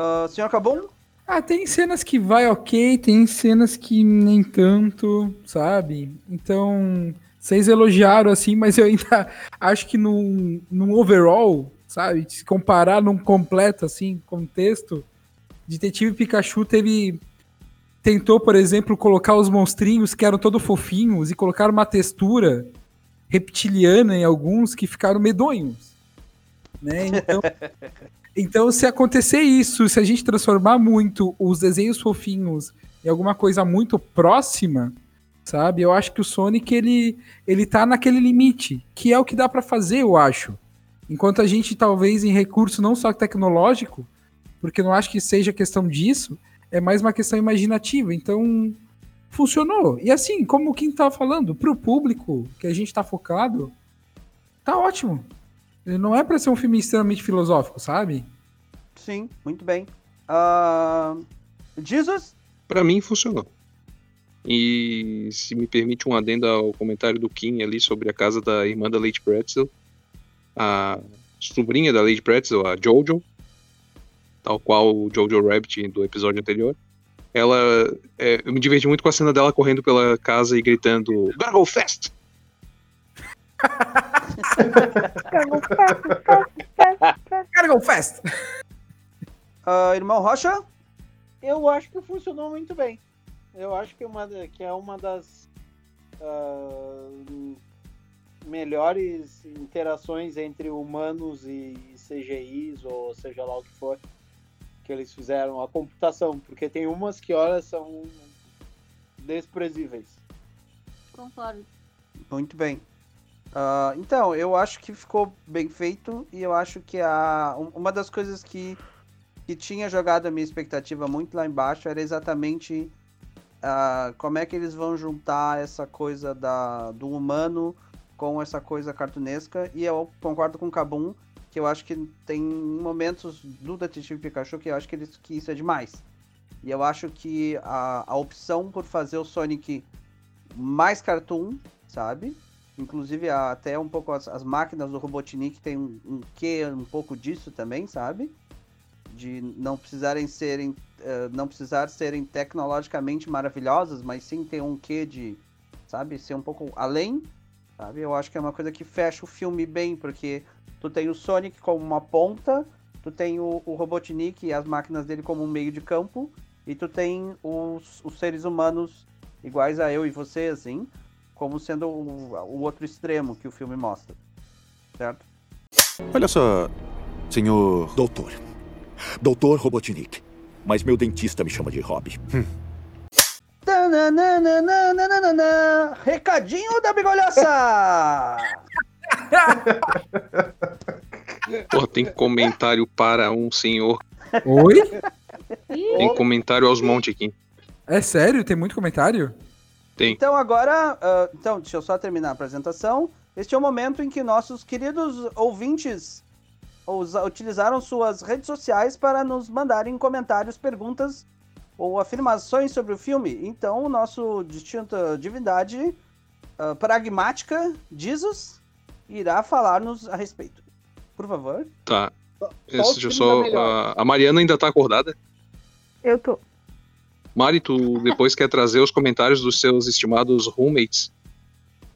Ah, senhor Cabum? Ah, tem cenas que vai ok, tem cenas que nem tanto, sabe? Então, vocês elogiaram assim, mas eu ainda acho que num, num overall, sabe? Se comparar num completo, assim, contexto, Detetive Pikachu teve. Tentou, por exemplo, colocar os monstrinhos que eram todos fofinhos e colocar uma textura reptiliana em alguns que ficaram medonhos. Né? Então, então, se acontecer isso, se a gente transformar muito os desenhos fofinhos em alguma coisa muito próxima, Sabe? Eu acho que o Sonic ele ele tá naquele limite, que é o que dá pra fazer, eu acho. Enquanto a gente talvez em recurso não só tecnológico, porque não acho que seja questão disso, é mais uma questão imaginativa. Então, funcionou. E assim, como o Kim tava falando, pro público que a gente tá focado, tá ótimo. Ele não é pra ser um filme extremamente filosófico, sabe? Sim, muito bem. Ah, Jesus? Pra mim funcionou. E se me permite um adendo ao comentário do Kim ali sobre a casa da irmã da Lady Pretzel, a sobrinha da Lady Pretzel, a Jojo, tal qual o Jojo Rabbit do episódio anterior, ela. é, eu me diverti muito com a cena dela correndo pela casa e gritando: Gotta go fast! Gotta go fast! Ah, irmão Rocha? Eu acho que funcionou muito bem. Eu acho que, é uma, que é uma das ah, melhores interações entre humanos e CGIs, ou seja lá o que for, que eles fizeram, a computação, porque tem umas que, olha, são desprezíveis. Concordo. Muito bem. Ah, então, eu acho que ficou bem feito e eu acho que a, um- uma das coisas que, que tinha jogado a minha expectativa muito lá embaixo era exatamente ah, como é que eles vão juntar essa coisa da, do humano com essa coisa cartunesca. E eu concordo com o Kabum que eu acho que tem momentos do Detetive Pikachu que eu acho que, eles, que isso é demais. E eu acho que a, a opção por fazer o Sonic mais cartoon, sabe? Inclusive até um pouco as, as máquinas do Robotnik tem um, um quê um pouco disso também, sabe? De não precisarem serem eh, não precisar serem tecnologicamente maravilhosas, mas sim ter um quê de, sabe, ser um pouco além, sabe? Eu acho que é uma coisa que fecha o filme bem, porque tu tem o Sonic como uma ponta, tu tem o, o Robotnik e as máquinas dele como um meio de campo, e tu tem os, os seres humanos iguais a eu e você, assim, como sendo o, o outro extremo que o filme mostra. Certo? Olha só, senhor. Doutor. Doutor Robotnik. Mas meu dentista me chama de Rob. Tananana, Recadinho da bigolhaça! Pô, tem comentário para um senhor. Oi? Tem comentário aos monte aqui. É sério? Tem muito comentário? Tem. Então agora, ah, então deixa eu só terminar a apresentação. Este é o momento em que nossos queridos ouvintes usa- utilizaram suas redes sociais para nos mandarem comentários, perguntas ou afirmações sobre o filme. Então, o nosso distinta divindade ah, pragmática, Jesus, irá falar-nos a respeito. Por favor. Tá. Só o Deixa eu só. tá melhor. A, a Mariana ainda tá acordada? Eu tô. Mari, tu depois quer trazer os comentários dos seus estimados roommates,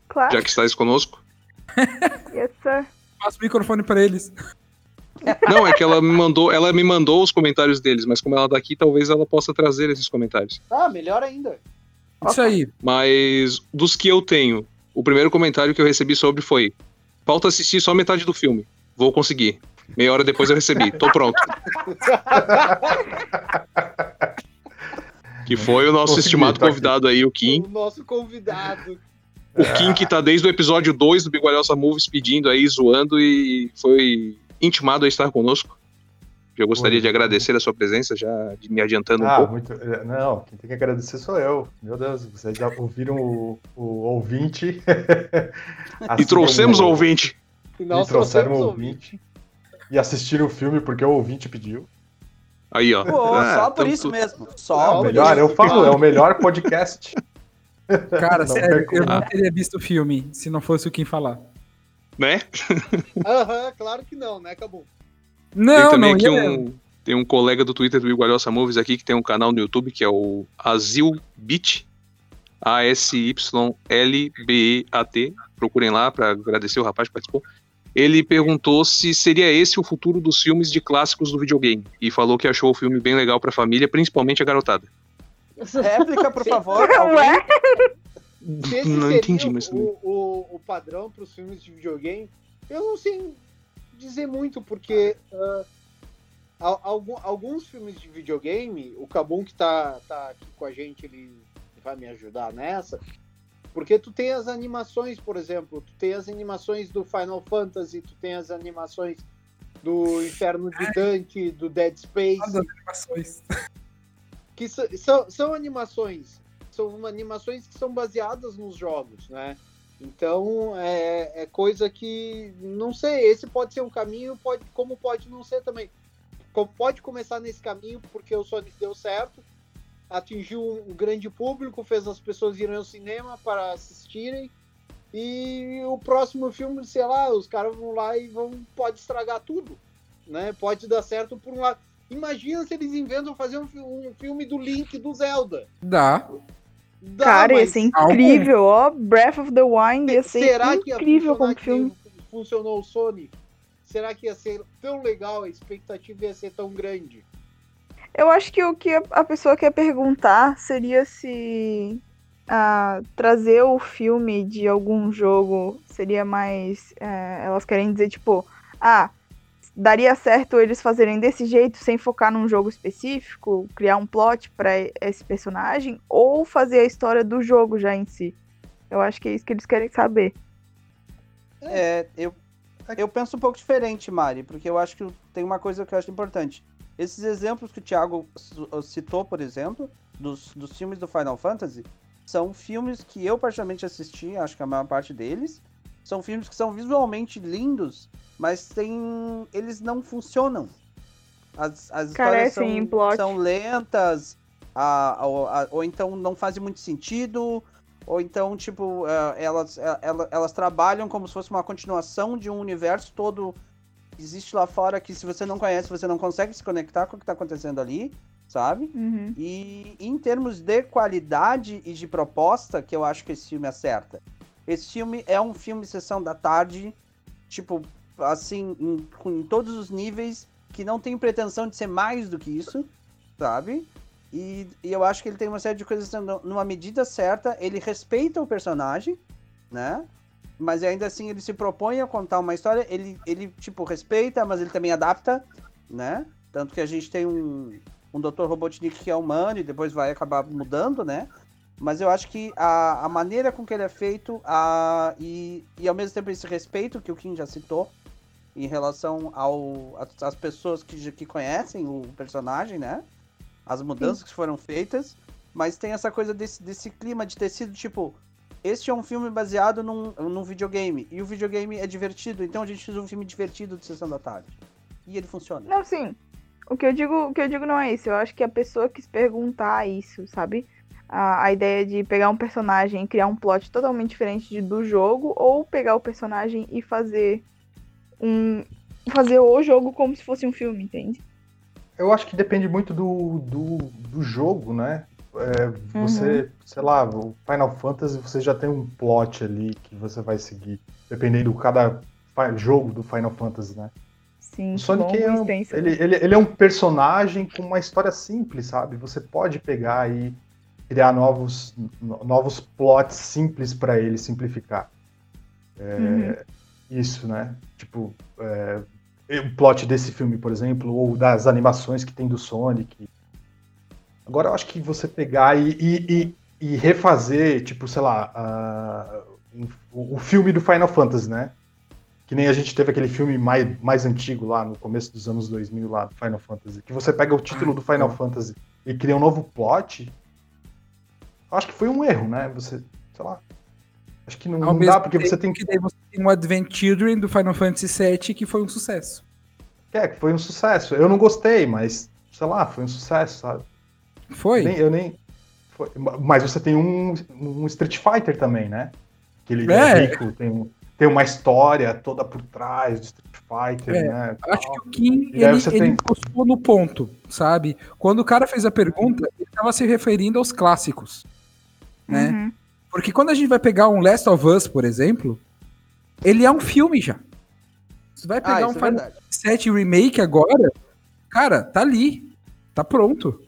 Claro. já que estás conosco? Yes, sir. Passa o microfone pra eles. Não, é que ela me mandou, ela me mandou os comentários deles, mas como ela tá aqui, talvez ela possa trazer esses comentários. Ah, melhor ainda. Isso aí. Mas dos que eu tenho, o primeiro comentário que eu recebi sobre foi: falta assistir só metade do filme. Vou conseguir. Meia hora depois eu recebi. Tô pronto. Que foi o nosso estimado tá aqui. convidado aí, o Kim. O nosso convidado. O Kim que tá desde o episódio 2 do Bigualhosa Movies pedindo aí, zoando e foi intimado a estar conosco. Eu gostaria de agradecer a sua presença, já me adiantando um Ah, pouco. muito. é, Não, quem tem que agradecer sou eu. Meu Deus, vocês já ouviram o, o ouvinte. E trouxemos o ouvinte. E E trouxeram trouxemos o o ouvinte. E assistiram o filme porque o ouvinte pediu. Aí, ó. Pô, Ah, só por isso mesmo. É Só o por melhor, eu falo, é o melhor podcast. Cara, Não sério, eu não teria visto o filme se não fosse o Kim falar. Né? Aham, claro que não, né, Acabou. tem Não, também não aqui um. mesmo. Tem um colega do Twitter do Igualhosa Movies aqui que tem um canal no YouTube que é o Azil Beat. A-S-Y-L-B-E-A-T. Procurem lá pra agradecer o rapaz que participou. Ele perguntou se seria esse o futuro dos filmes de clássicos do videogame. E falou que achou o filme bem legal pra família, principalmente a garotada. Réplica, por favor. Ué? Não entendi, mas o, o, o padrão para os filmes de videogame, eu não sei dizer muito, porque algum- alguns filmes de videogame, o Kabum que tá, tá aqui com a gente, ele vai me ajudar nessa. Porque tu tem as animações, por exemplo, tu tem as animações do Final Fantasy, tu tem as animações do Inferno de Dante, do Dead Space. As animações. que so- são, são animações, são animações que são baseadas nos jogos, né? Então é, é coisa que não sei, esse pode ser um caminho, pode, como pode não ser também. Pode começar nesse caminho porque o Sonic deu certo, atingiu um grande público, fez as pessoas irem ao cinema para assistirem. E o próximo filme, sei lá, os caras vão lá e vão pode estragar tudo, né? Pode dar certo por um lado. Imagina se eles inventam fazer um, um filme do Link do Zelda. Dá. Dá, Cara, ia mas ser incrível, ó. Breath of the Wild ia ser será que ia incrível como filme. que funcionou o Sonic? Será que ia ser tão legal? A expectativa ia ser tão grande? Eu acho que o que a- pessoa quer perguntar seria se ah, trazer o filme de algum jogo seria mais. eh, elas querem dizer, tipo, ah, daria certo eles fazerem desse jeito sem focar num jogo específico, criar um plot pra esse personagem, ou fazer a história do jogo já em si. Eu acho que é isso que eles querem saber. É, eu, eu penso um pouco diferente, Mari, porque eu acho que tem uma coisa que eu acho importante. Esses exemplos que o Thiago su- citou, por exemplo, dos, dos filmes do Final Fantasy, são filmes que eu particularmente assisti, acho que a maior parte deles. São filmes que são visualmente lindos, mas tem, eles não funcionam. As, as histórias Carecem em são, são lentas, a- a- a- ou então não fazem muito sentido, ou então, tipo, eh, elas, eh, ela- elas trabalham como se fosse uma continuação de um universo todo existe lá fora que se você não conhece, você não consegue se conectar com o que tá acontecendo ali, sabe? Uhum. E em termos de qualidade e de proposta, que eu acho que esse filme acerta. Esse filme é um filme sessão da tarde, tipo, assim, em, com- em todos os níveis, que não tem pretensão de ser mais do que isso, sabe? E, e eu acho que ele tem uma série de coisas numa medida certa, ele respeita o personagem, né? Mas ainda assim ele se propõe a contar uma história, ele, ele tipo, respeita, mas ele também adapta, né? Tanto que a gente tem um, um Dr. Robotnik que é humano e depois vai acabar mudando, né? Mas eu acho que a, a maneira com que ele é feito a, e, e ao mesmo tempo esse respeito que o Kim já citou em relação ao, às- pessoas que, que conhecem o personagem, né? As mudanças que foram feitas, mas tem essa coisa desse, desse clima de ter sido tipo. Este é um filme baseado num, num videogame. E o videogame é divertido, então a gente fez um filme divertido de sessão da tarde. E ele funciona. Não, sim. O que eu digo, o que eu digo não é isso. Eu acho que a pessoa quis perguntar isso, sabe? A, a ideia de pegar um personagem e criar um plot totalmente diferente de- do jogo, ou pegar o personagem e fazer um. fazer o jogo como se fosse um filme, entende? Eu acho que depende muito do, do, do jogo, né? É, você, sei lá, o Final Fantasy você já tem um plot ali que você vai seguir, dependendo de cada jogo do Final Fantasy, né? Sim, O Sonic é um, ele, ele, ele é um personagem com uma história simples, sabe? Você pode pegar e criar novos, no- novos plots simples pra ele simplificar. É, Uhum. Isso, né? Tipo, é, o plot desse filme, por exemplo, ou das animações que tem do Sonic. Agora eu acho que você pegar e, e, e- e refazer, tipo, sei lá, um- o, o filme do Final Fantasy, né? Que nem a gente teve aquele filme mais, mais antigo lá, no começo dos anos 2000 lá, do Final Fantasy. Que você pega o título do Final Fantasy e cria um novo plot. Eu acho que foi um erro, né? Você, sei lá. Acho que não, não dá, porque você tem que daí você tem o Advent Children do Final Fantasy VII que foi um sucesso. É, que foi um sucesso. Eu não gostei, mas, sei lá, foi um sucesso, sabe? Foi? Nem- eu nem. foi- Mas você tem um, um Street Fighter também, né? Que ele é, É. rico, tem, um- tem uma história toda por trás do Street Fighter, É, né? Acho que o Kim, ele, você ele tem- encostou no ponto, sabe? Quando o cara fez a pergunta, ele estava se referindo aos clássicos, né? Uhum. Porque quando a gente vai pegar um Last of Us, por exemplo, ele é um filme já. Você vai pegar Ah, um é Final. Fantasy VII Remake agora, cara, tá ali, tá pronto,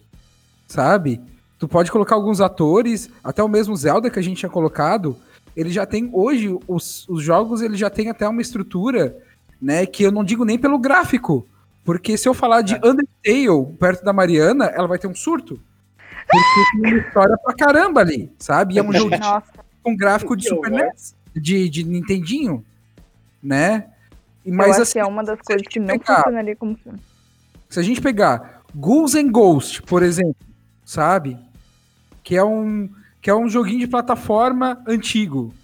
sabe? Tu pode colocar alguns atores, até o mesmo Zelda que a gente tinha colocado, ele já tem hoje os, os jogos, ele já tem até uma estrutura, né, que eu não digo nem pelo gráfico, porque se eu falar de Undertale perto da Mariana, ela vai ter um surto. Porque tem uma história pra caramba ali, sabe? E é um jogo com gráfico de Super. NES, de, de Nintendinho, né? Mas assim, que é uma das coisas que não pegar- funcionaria como filme. se a gente pegar Ghouls and Ghost, por exemplo, sabe? Que é um que é um joguinho de plataforma antigo.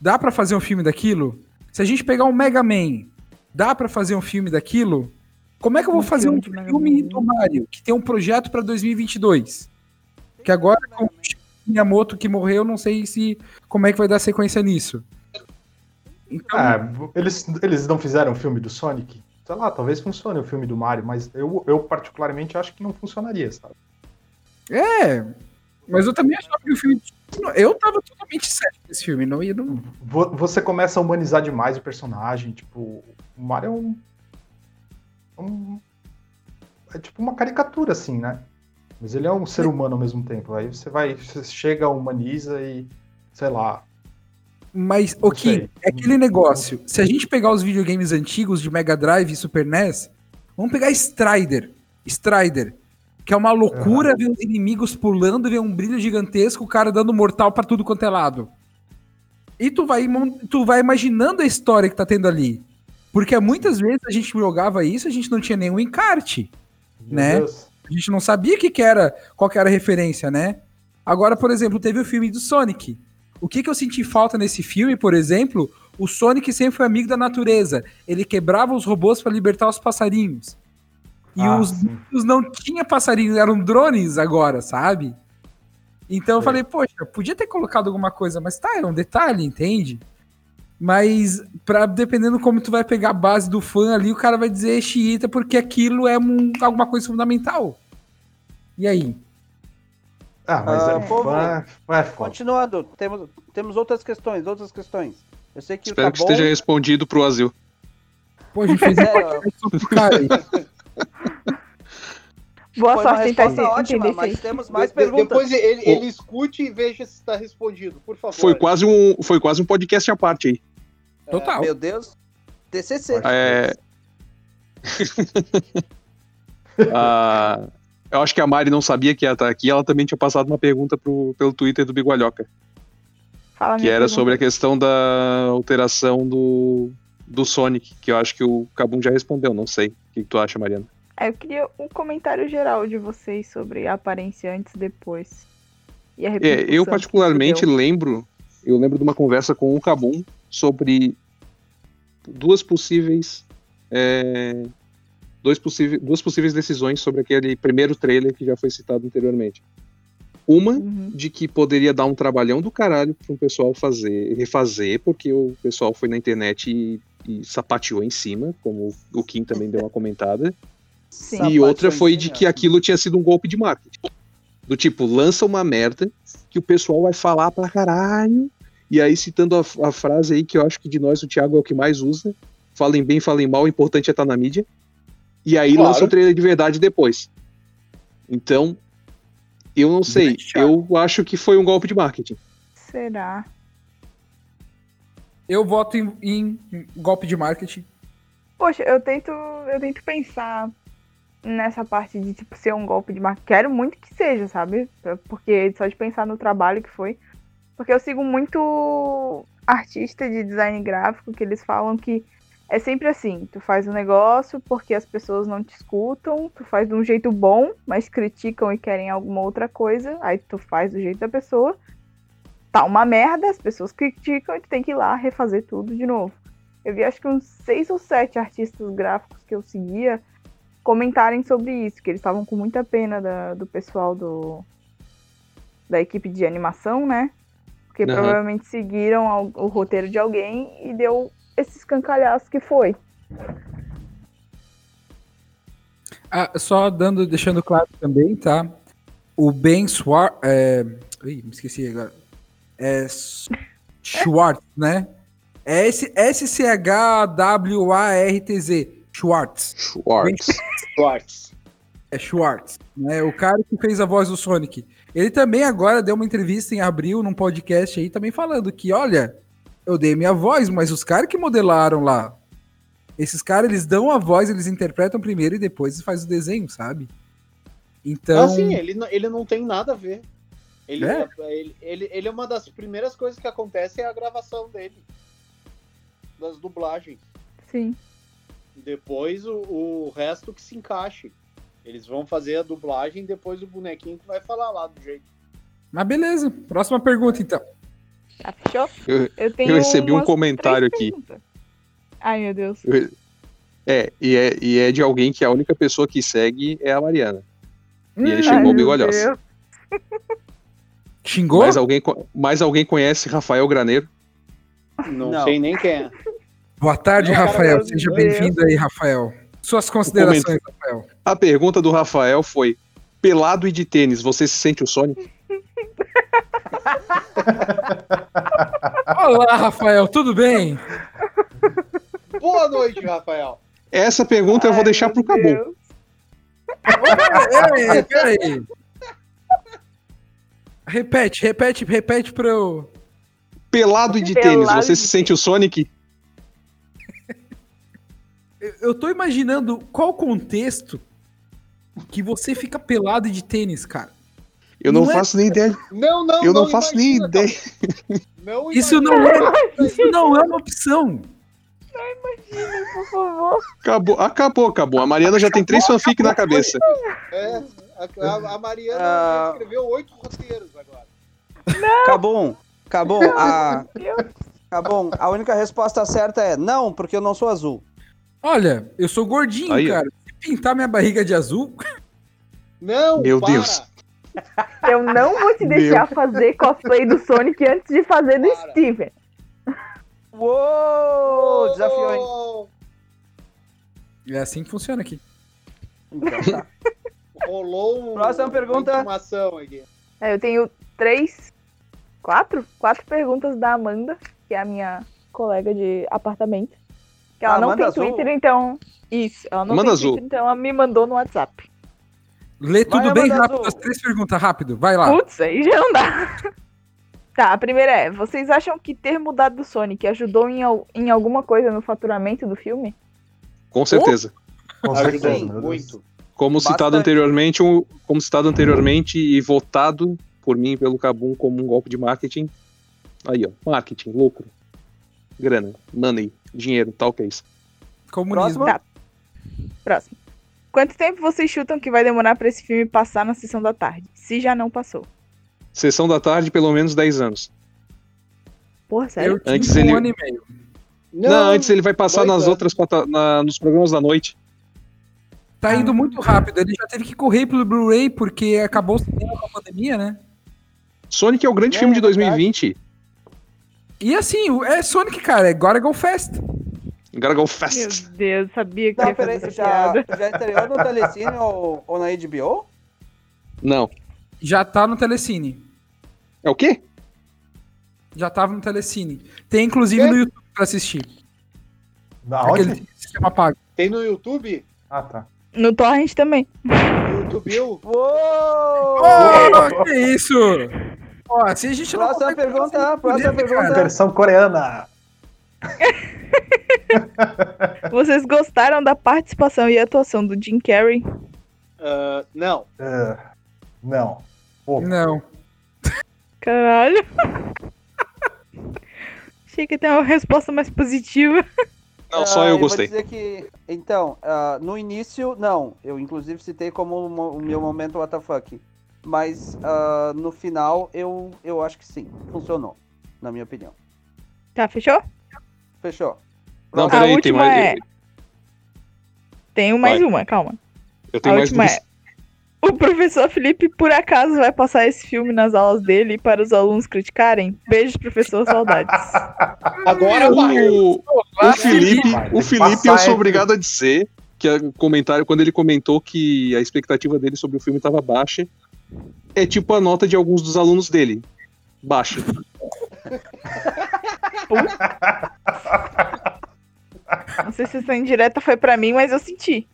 Dá pra fazer um filme daquilo? Se a gente pegar um Mega Man, dá pra fazer um filme daquilo? Como é que eu vou Um fazer um filme Mega filme do Mario que tem um projeto pra 2022? Que agora com o Miyamoto que morreu, não sei se como é que vai dar sequência nisso. Então, É, eles, eles não fizeram o filme do Sonic? Sei lá, talvez funcione o filme do Mario, mas eu, eu particularmente acho que não funcionaria, sabe? É, mas eu também achava que o filme eu tava totalmente certo nesse filme, não ia não Vo- Você começa a humanizar demais o personagem, tipo, o Mario é um. um- é tipo uma caricatura, assim, né? Mas ele é um ser humano ao mesmo tempo. Aí você vai, você chega, humaniza e, sei lá. Mas, ok, sei. é aquele negócio. Se a gente pegar os videogames antigos de Mega Drive e Super NES, vamos pegar Strider. Strider. Que é uma loucura ver os inimigos pulando, ver um brilho gigantesco, o cara dando mortal pra tudo quanto é lado. E tu vai, tu vai imaginando a história que tá tendo ali. Porque muitas vezes a gente jogava isso, a gente não tinha nenhum encarte. Meu Né? Deus. A gente não sabia que que era, qual que era a referência, né? Agora, por exemplo, teve o filme do Sonic. O que, que eu senti falta nesse filme, por exemplo? O Sonic sempre foi amigo da natureza. Ele quebrava os robôs para libertar os passarinhos. E Ah, os sim. não tinha passarinhos, eram drones agora, sabe? Então eu falei, poxa, podia ter colocado alguma coisa, mas tá, é um detalhe, entende? Mas pra, dependendo como tu vai pegar a base do fã ali, o cara vai dizer xiita porque aquilo é um- alguma coisa fundamental. E aí? Ah, mas Ah, é, povo, fã, fã é foda. Continuando, temos, temos outras questões, outras questões. Eu sei que Espero tá que bom. esteja respondido pro Azil. Pô, a gente fez um cara aí. Boa foi sorte tentar resposta ótima, mas temos mais De- perguntas. Depois ele, ele escute e veja se está respondido, por favor. Foi quase um, foi quase um podcast à parte aí. Total. Meu Deus. TCC. É... Ah, eu acho que a Mari não sabia que ia estar aqui. Ela também tinha passado uma pergunta pro, pelo Twitter do Bigualhoca, Fala que era pergunta. sobre a questão da alteração do, do Sonic, que eu acho que o Cabum já respondeu. Não sei. O que, que tu acha, Mariana? É, eu queria um comentário geral de vocês sobre a aparência antes e depois. E a É, eu particularmente lembro, eu lembro de uma conversa com o Cabum sobre duas possíveis, é, dois possíveis, duas possíveis decisões sobre aquele primeiro trailer que já foi citado anteriormente. Uma Uhum. de que poderia dar um trabalhão do caralho para um pessoal fazer, refazer, porque o pessoal foi na internet e, e sapateou em cima, como o Kim também deu uma comentada. Sim. E outra foi de que aquilo tinha sido um golpe de marketing. Do tipo, lança uma merda que o pessoal vai falar pra caralho. E aí, citando a, a frase aí que eu acho que de nós o Thiago é o que mais usa: falem bem, falem mal, o importante é estar na mídia. E aí Claro. lança o trailer de verdade depois. Então, eu não sei. Eu acho que foi um golpe de marketing. Será? Eu voto em, em golpe de marketing. Poxa, eu tento, eu tento pensar nessa parte de tipo ser um golpe de marketing. Quero muito que seja, sabe? Porque só de pensar no trabalho que foi. Porque eu sigo muito artista de design gráfico que eles falam que é sempre assim, tu faz um negócio porque as pessoas não te escutam, tu faz de um jeito bom, mas criticam e querem alguma outra coisa, aí tu faz do jeito da pessoa. Tá uma merda, as pessoas criticam e tu tem que ir lá refazer tudo de novo. Eu vi acho que uns seis ou sete artistas gráficos que eu seguia comentarem sobre isso, que eles estavam com muita pena da- do pessoal do da equipe de animação, né? Porque Aham. provavelmente seguiram o roteiro de alguém e deu esses cancalhaços que foi. Ah, só dando, deixando claro também, tá? O Ben Schwartz. É... Ih, me esqueci agora. É. S- Schwartz, né? É esse S-C-H-W-A-R-T-Z. Schwartz. Schwartz. Schwartz. É Schwartz, né? O cara que fez a voz do Sonic. Ele também agora deu uma entrevista em abril num podcast aí, também falando que, olha, eu dei minha voz, mas os caras que modelaram lá, esses caras, eles dão a voz, eles interpretam primeiro e depois faz o desenho, sabe? Então, Assim, ele, ele não tem nada a ver. Ele É? ele, ele, ele é uma das primeiras coisas que acontece é a gravação dele. Das dublagens. Sim. Depois o, o resto que se encaixe. Eles vão fazer a dublagem e depois o bonequinho que vai falar lá do jeito. Mas beleza. Próxima pergunta, então. Tá, fechou? Eu, tenho eu recebi um comentário aqui. perguntas. Ai, meu Deus. Eu- É e, é, e é de alguém que a única pessoa que segue é a Mariana. E ele Ai, xingou Xingou? Mais alguém, mais alguém conhece Rafael Graneiro? Não, Não. sei nem quem é. Boa tarde, cara, Rafael. meu Seja bem-vindo aí, Rafael. Suas considerações, Rafael. A pergunta do Rafael foi: pelado e de tênis, você se sente o Sonic? Olá, Rafael, tudo bem? Boa noite, Rafael. Essa pergunta eu vou Ai, deixar meu pro. Deus. Peraí, peraí. Repete, repete, repete pra eu. Pelado e de Pelado tênis, você de se sente o Sonic? Eu- tô imaginando qual o contexto que você fica pelado e de tênis, cara. Eu não, Não é- faço nem ideia. Não, não, Eu não, faço nem imagina, ideia. cara. Não Isso imagina. não é, isso não é uma opção. Por favor. Acabou, acabou, acabou. A Mariana já tem três fanfic na cabeça. É, a, a- a Mariana Ah. escreveu oito roteiros agora. Cabum, Cabum, a, Meu Cabum, a única resposta certa é não, porque eu não sou azul. Olha, eu sou gordinho, Aí, cara. Se pintar minha barriga de azul, Não, Meu para. Deus. Eu não vou te deixar fazer cosplay do Sonic antes de fazer do Para. Steven. Uou, desafiou, hein? É assim que funciona aqui. Então tá. Rolou um, Próxima pergunta. uma aqui. É, eu tenho três, quatro? Quatro perguntas da Amanda, que é a minha colega de apartamento. Que ela Ah, não Amanda tem Azul? Twitter, então. Isso, ela não Amanda tem Azul. Twitter, então ela me mandou no WhatsApp. Lê tudo Vai, bem Amanda rápido, Azul. as três perguntas, rápido. Vai lá. Putz, aí já não dá. Tá, a primeira é: vocês acham que ter mudado do Sonic ajudou em, em alguma coisa no faturamento do filme? Com certeza. Com Ajudou certeza, muito. Como citado anteriormente, um- como citado anteriormente e votado por mim e pelo Cabum como um golpe de marketing. Aí, ó, marketing, lucro, grana, money, dinheiro, tal que é isso. Comunismo. Tá. Próximo. Quanto tempo vocês chutam que vai demorar pra esse filme passar na sessão da tarde? Se já não passou. Sessão da tarde, pelo menos 10 anos. Porra, sério? Eu Antes um ele- ano e meio. Não, antes ele vai passar nas anos. outras na- nos programas da noite. Tá indo muito rápido. Ele já teve que correr pelo Blu-ray porque acabou o cinema com a pandemia, né? Sonic é o grande É, filme de é verdade. 2020. E assim, é Sonic, cara. É Gotta Go Fast. Gotta go Meu fast. Deus, sabia que Não, ia fazer peraí, já, piada. já estreou no Telecine ou, ou na HBO? Não. Já tá no Telecine. É o quê? Já tava no Telecine. Tem inclusive no YouTube pra assistir. Da Aquele onde? sistema pago. Tem no YouTube? Ah, tá. No Torrent também. Eu? Uou! Ô, que isso? Ó, se a gente não Próxima consegue pergunta, fazer próxima pergunta. Versão coreana. Vocês gostaram da participação e atuação do Jim Carrey? Ah, não. Ah, não. Pô, Não. Caralho. Achei que ter uma resposta mais positiva. Não, só Ah, eu vou gostei. dizer que, então, ah, no início, não. Eu inclusive citei como o meu momento WTF. Mas ah, no final, eu, eu acho que sim. Funcionou, na minha opinião. Tá, fechou? Fechou. Não, peraí, tem mais. é- Tenho mais Vai. uma, calma. Eu tenho A mais última duas. é. O professor Felipe, por acaso, vai passar esse filme nas aulas dele para os alunos criticarem? Beijos, professor, saudades. Agora. O, o Felipe, o Felipe eu sou obrigado a dizer que o comentário, quando ele comentou que a expectativa dele sobre o filme estava baixa, é tipo a nota de alguns dos alunos dele. Baixa. Não sei se essa indireta foi pra mim, mas eu senti.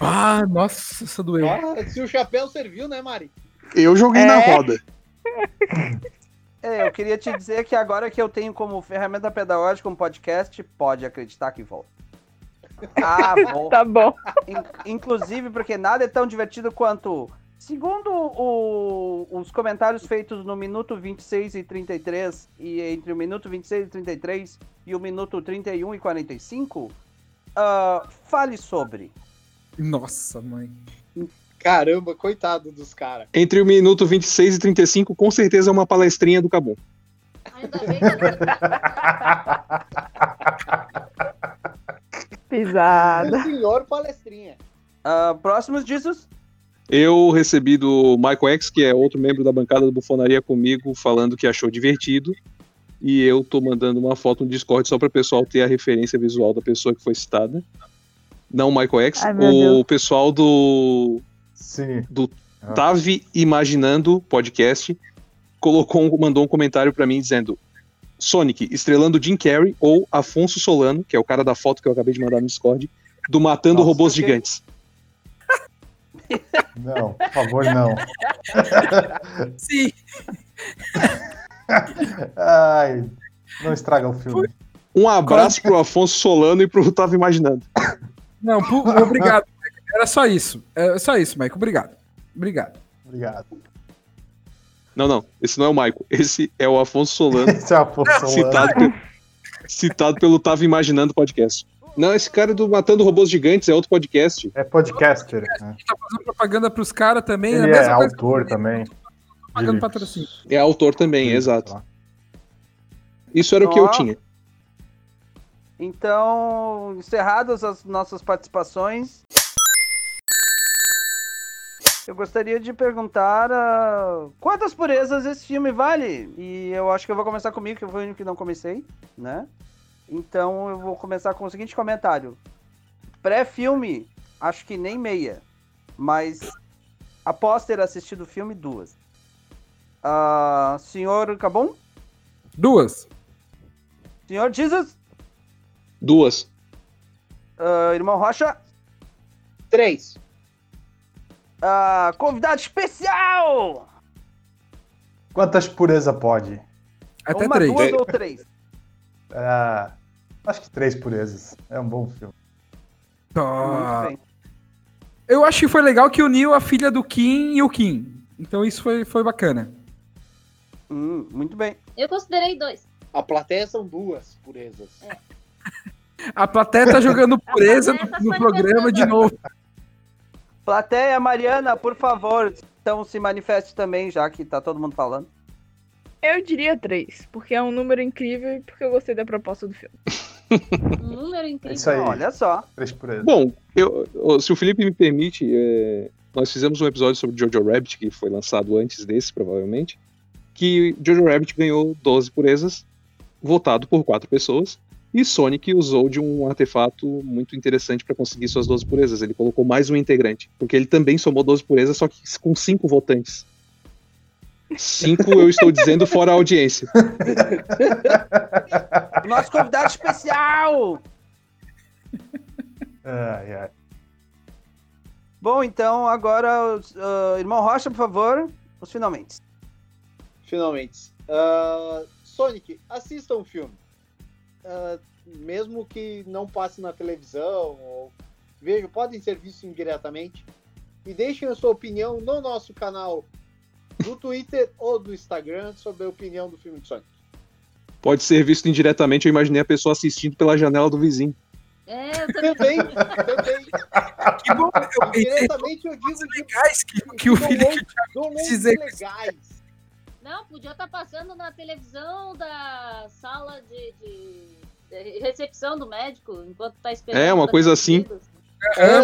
Ah, nossa, essa doeu. Ah, se o chapéu serviu, né, Mari? Eu joguei na É. roda. É, eu queria te dizer que agora que eu tenho como ferramenta pedagógica um podcast, pode acreditar que vou. Ah, vou. Tá bom. In- inclusive porque nada é tão divertido quanto. Segundo o, os comentários feitos no minuto 26 e 33 e entre o minuto 26 e 33 e o minuto 31 e 45, ah, fale sobre. Nossa, mãe. Caramba, coitado dos caras. Entre o minuto 26 e 35, com certeza é uma palestrinha do Cabum. Ainda bem que Pisada. Senhor palestrinha. Ah, próximos disso, Eu recebi do Michael X, que é outro membro da bancada do Bufonaria comigo, falando que achou divertido. E eu tô mandando uma foto no Discord só para o pessoal ter a referência visual da pessoa que foi citada. Não o Michael X, Ai, o Deus. pessoal do Sim. Do Ah. Tave Imaginando podcast colocou um- mandou um comentário pra mim dizendo Sonic estrelando Jim Carrey ou Afonso Solano, que é o cara da foto que eu acabei de mandar no Discord, do Matando Nossa, Robôs ok. Gigantes. Não, por favor, não. Sim. Ai, não estraga o filme. Um abraço pro Afonso Solano e pro Tava Imaginando. Não, obrigado. Era só isso. É só isso, Michael. Obrigado. Obrigado. Obrigado. Não, não, esse não é o Michael, esse é o Afonso Solano, Esse é a Afonso citado, Solano. pe- citado pelo Tava Imaginando podcast. Não, esse cara do Matando Robôs Gigantes é outro podcast. É podcaster. né? Tá fazendo propaganda pros caras também. Ele é mesma coisa que autor tô também. Pagando de patrocínio. É autor também, exato. Tá. Isso era o que eu tinha. Então, encerradas as nossas participações, eu gostaria de perguntar ah, quantas purezas esse filme vale? E eu acho que eu vou começar comigo, que eu fui o único que não comecei, né? Então eu vou começar com o seguinte comentário. Pré-filme, acho que nem meia. Mas após ter assistido o filme, duas. Ah, senhor Cabum? Duas. Senhor Jesus? Duas. Ah, irmão Rocha? Três. Ah, convidado especial! Quantas pureza pode? Até Uma, três. duas ou três? Ah, acho que três purezas. É um bom filme. Tá. Eu acho que foi legal que uniu a filha do Kim e o Kim. Então isso foi, foi bacana. Hum, muito bem. Eu considerei dois. A plateia são duas purezas. A plateia tá jogando pureza no, tá no só programa de novo. Plateia, Mariana, por favor, então se manifeste também, já que tá todo mundo falando. Eu diria três, porque é um número incrível e porque eu gostei da proposta do filme. Um número É incrível. isso aí. Olha só. Três purezas. Bom, eu- se o Felipe me permite, é, nós fizemos um episódio sobre Jojo Rabbit, que foi lançado antes desse, provavelmente, que Jojo Rabbit ganhou 12 purezas, votado por quatro pessoas, e Sonic usou de um artefato muito interessante para conseguir suas 12 purezas. Ele colocou mais um integrante, porque ele também somou 12 purezas, só que com cinco votantes. Cinco, eu estou dizendo, fora a audiência. Nosso convidado especial! Ai, ai. Bom, então agora, ah, irmão Rocha, por favor, os finalmente. Finalmente. Ah, Sonic, assista um filme. Ah, mesmo que não passe na televisão, ou veja, podem ser vistos indiretamente. E deixem a sua opinião no nosso canal do Twitter ou do Instagram sobre a opinião do filme de Sonic. Pode ser visto indiretamente, eu imaginei a pessoa assistindo pela janela do vizinho. É, eu também. Também, também. Que bom, eu Diretamente eu digo legais que, que o Felipe donos dizer- legais. Não, podia estar passando na televisão da sala de, de- de recepção do médico, enquanto tá esperando. É, uma coisa assim. É,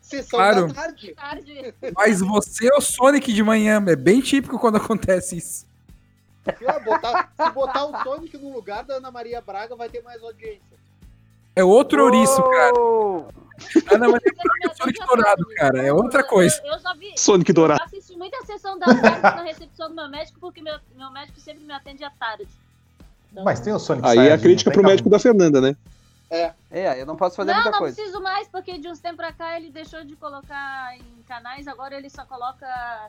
Sessão Claro. da tarde. Tarde. mas você é o Sonic de manhã. É bem típico quando acontece isso. Ah, botar- se botar o Sonic no lugar da Ana Maria Braga, vai ter mais audiência. É outro ouriço, cara. Oh! Ana Maria Sempre me Braga é Sonic dourado, cara. É Não, outra eu- coisa. Eu, eu já vi. Sonic Eu Dourado. assisti muita sessão da tarde na recepção do meu médico, porque meu, meu médico sempre me atende à tarde. Então- Mas tem o Sonic Aí é a crítica não pro médico da Fernanda, né? É, eu não posso fazer não, muita não coisa. preciso mais, porque de uns tempos pra cá ele deixou de colocar em canais, agora ele só coloca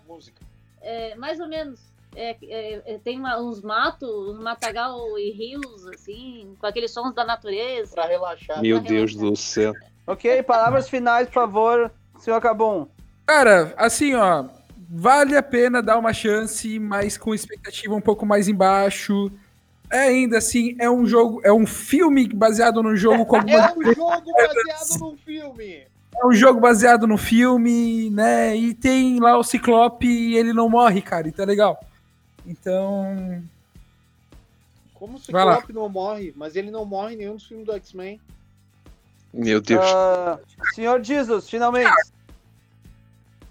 Música. é, mais ou menos. É, é, é, tem uma- uns matos, um matagal e rios, assim, com aqueles sons da natureza. Pra relaxar. Meu Tá Deus relaxado. do céu. Ok, palavras finais, por favor, senhor Cabum. Cara, assim, ó. Vale a pena dar uma chance, mas com expectativa um pouco mais embaixo. É ainda assim, é um jogo, é um filme baseado no jogo como É um jogo baseado num filme. É um jogo baseado no filme, né? E tem lá o Ciclope e ele não morre, cara. Então é legal. Então. Como o. Ciclope não morre, mas ele não morre em nenhum dos filmes do X-Men. Meu Deus. Ah, senhor Jesus, finalmente.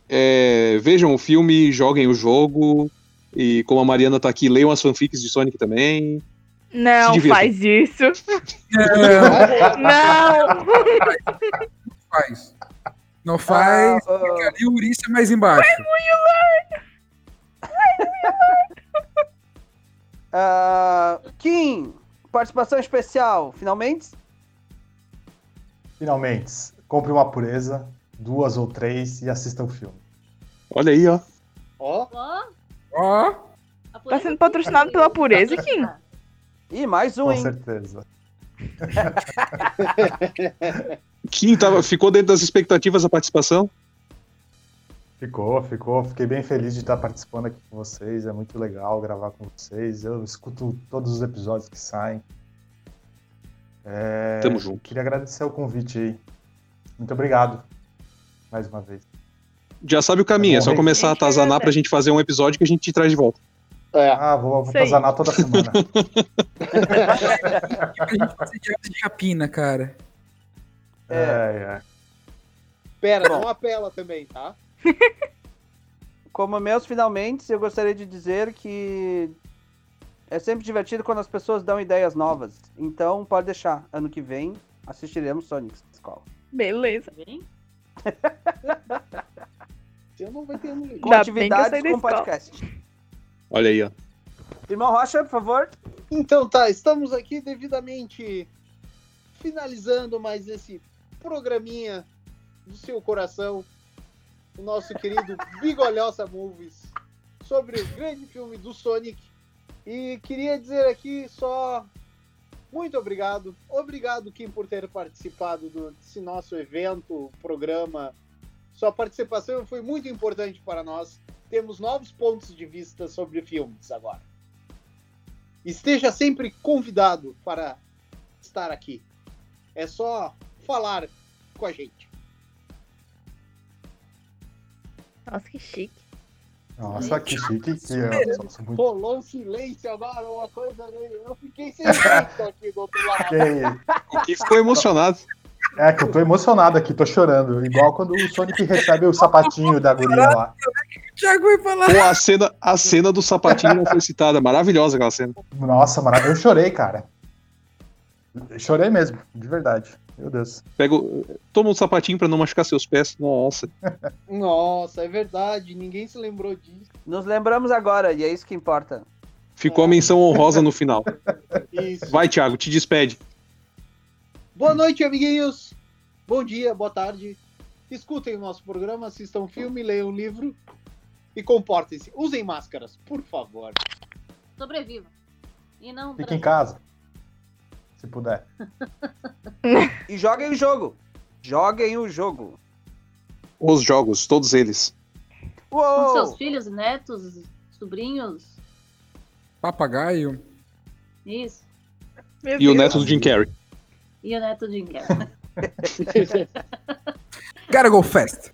É, vejam o filme, joguem o jogo. E como a Mariana tá aqui, leiam as fanfics de Sonic também. Não faz isso. É, Não! faz. Não faz. Ah, ali o Urice é mais embaixo. ah, Kim, participação especial, finalmente? Finalmente, compre uma pureza, duas ou três e assista o filme. Olha aí, ó. Ó, Ó, Ó, Tá sendo patrocinado pela Pureza, Kim. Ih, mais um, Com hein? certeza. Kim tava, ficou dentro das expectativas a participação? Ficou, ficou. Fiquei bem feliz de estar participando aqui com vocês. É muito legal gravar com vocês. Eu escuto todos os episódios que saem. É, Tamo junto. Queria agradecer o convite aí. Muito obrigado. Mais uma vez. Já sabe o caminho, é só começar a atazanar é- pra gente fazer um episódio que a gente te traz de volta. é. Ah, vou, vou atazanar toda semana. de rapina, cara. é, é. Pera, não apela também, tá? Como meus finalmente, eu gostaria de dizer que é sempre divertido quando as pessoas dão ideias novas. Então, pode deixar. Ano que vem, assistiremos Sonic Escola. Beleza. Bem, Eu não ter um Com atividades com podcast. Olha aí, ó. Irmão Rocha, por favor. Então tá, estamos aqui devidamente finalizando mais esse programinha do seu coração, o nosso querido Bigolhosa Movies, sobre o grande filme do Sonic. E queria dizer aqui só muito obrigado. Obrigado, Kim, por ter participado do- desse nosso evento, programa. Sua participação foi muito importante para nós. Temos novos pontos de vista sobre filmes agora. Esteja sempre convidado para estar aqui. É só falar com a gente. Nossa, que chique. Nossa, que chique que muito. Rolou um silêncio agora, uma coisa meio. Eu fiquei sem jeito aqui do outro lado. que- O Kim ficou emocionado. É que eu tô emocionado aqui, tô chorando. Igual quando o Sonic recebe o sapatinho da guria lá. Thiago vai falar. Pô, a cena, a cena do sapatinho não foi citada. Maravilhosa aquela cena. Nossa, maravilhoso. Eu chorei, cara. Eu chorei mesmo, de verdade. Meu Deus. Pega, o- toma um sapatinho pra não machucar seus pés. Nossa. Nossa, é verdade, ninguém se lembrou disso. Nos lembramos agora, e é isso que importa. Ficou a menção honrosa no final. Isso. Vai, Thiago, te despede. Boa noite, amiguinhos. Bom dia, boa tarde. Escutem o nosso programa, assistam um filme, leiam um livro e comportem-se. Usem máscaras, por favor. sobreviva. E não. Fique em casa. Se puder. E joguem o jogo. Joguem o jogo. Os jogos, todos eles. Com Uou! seus filhos, netos, sobrinhos. Papagaio. Isso. Meu E o neto do Jim Carrey. E o neto de Inquérito. Gotta go fast.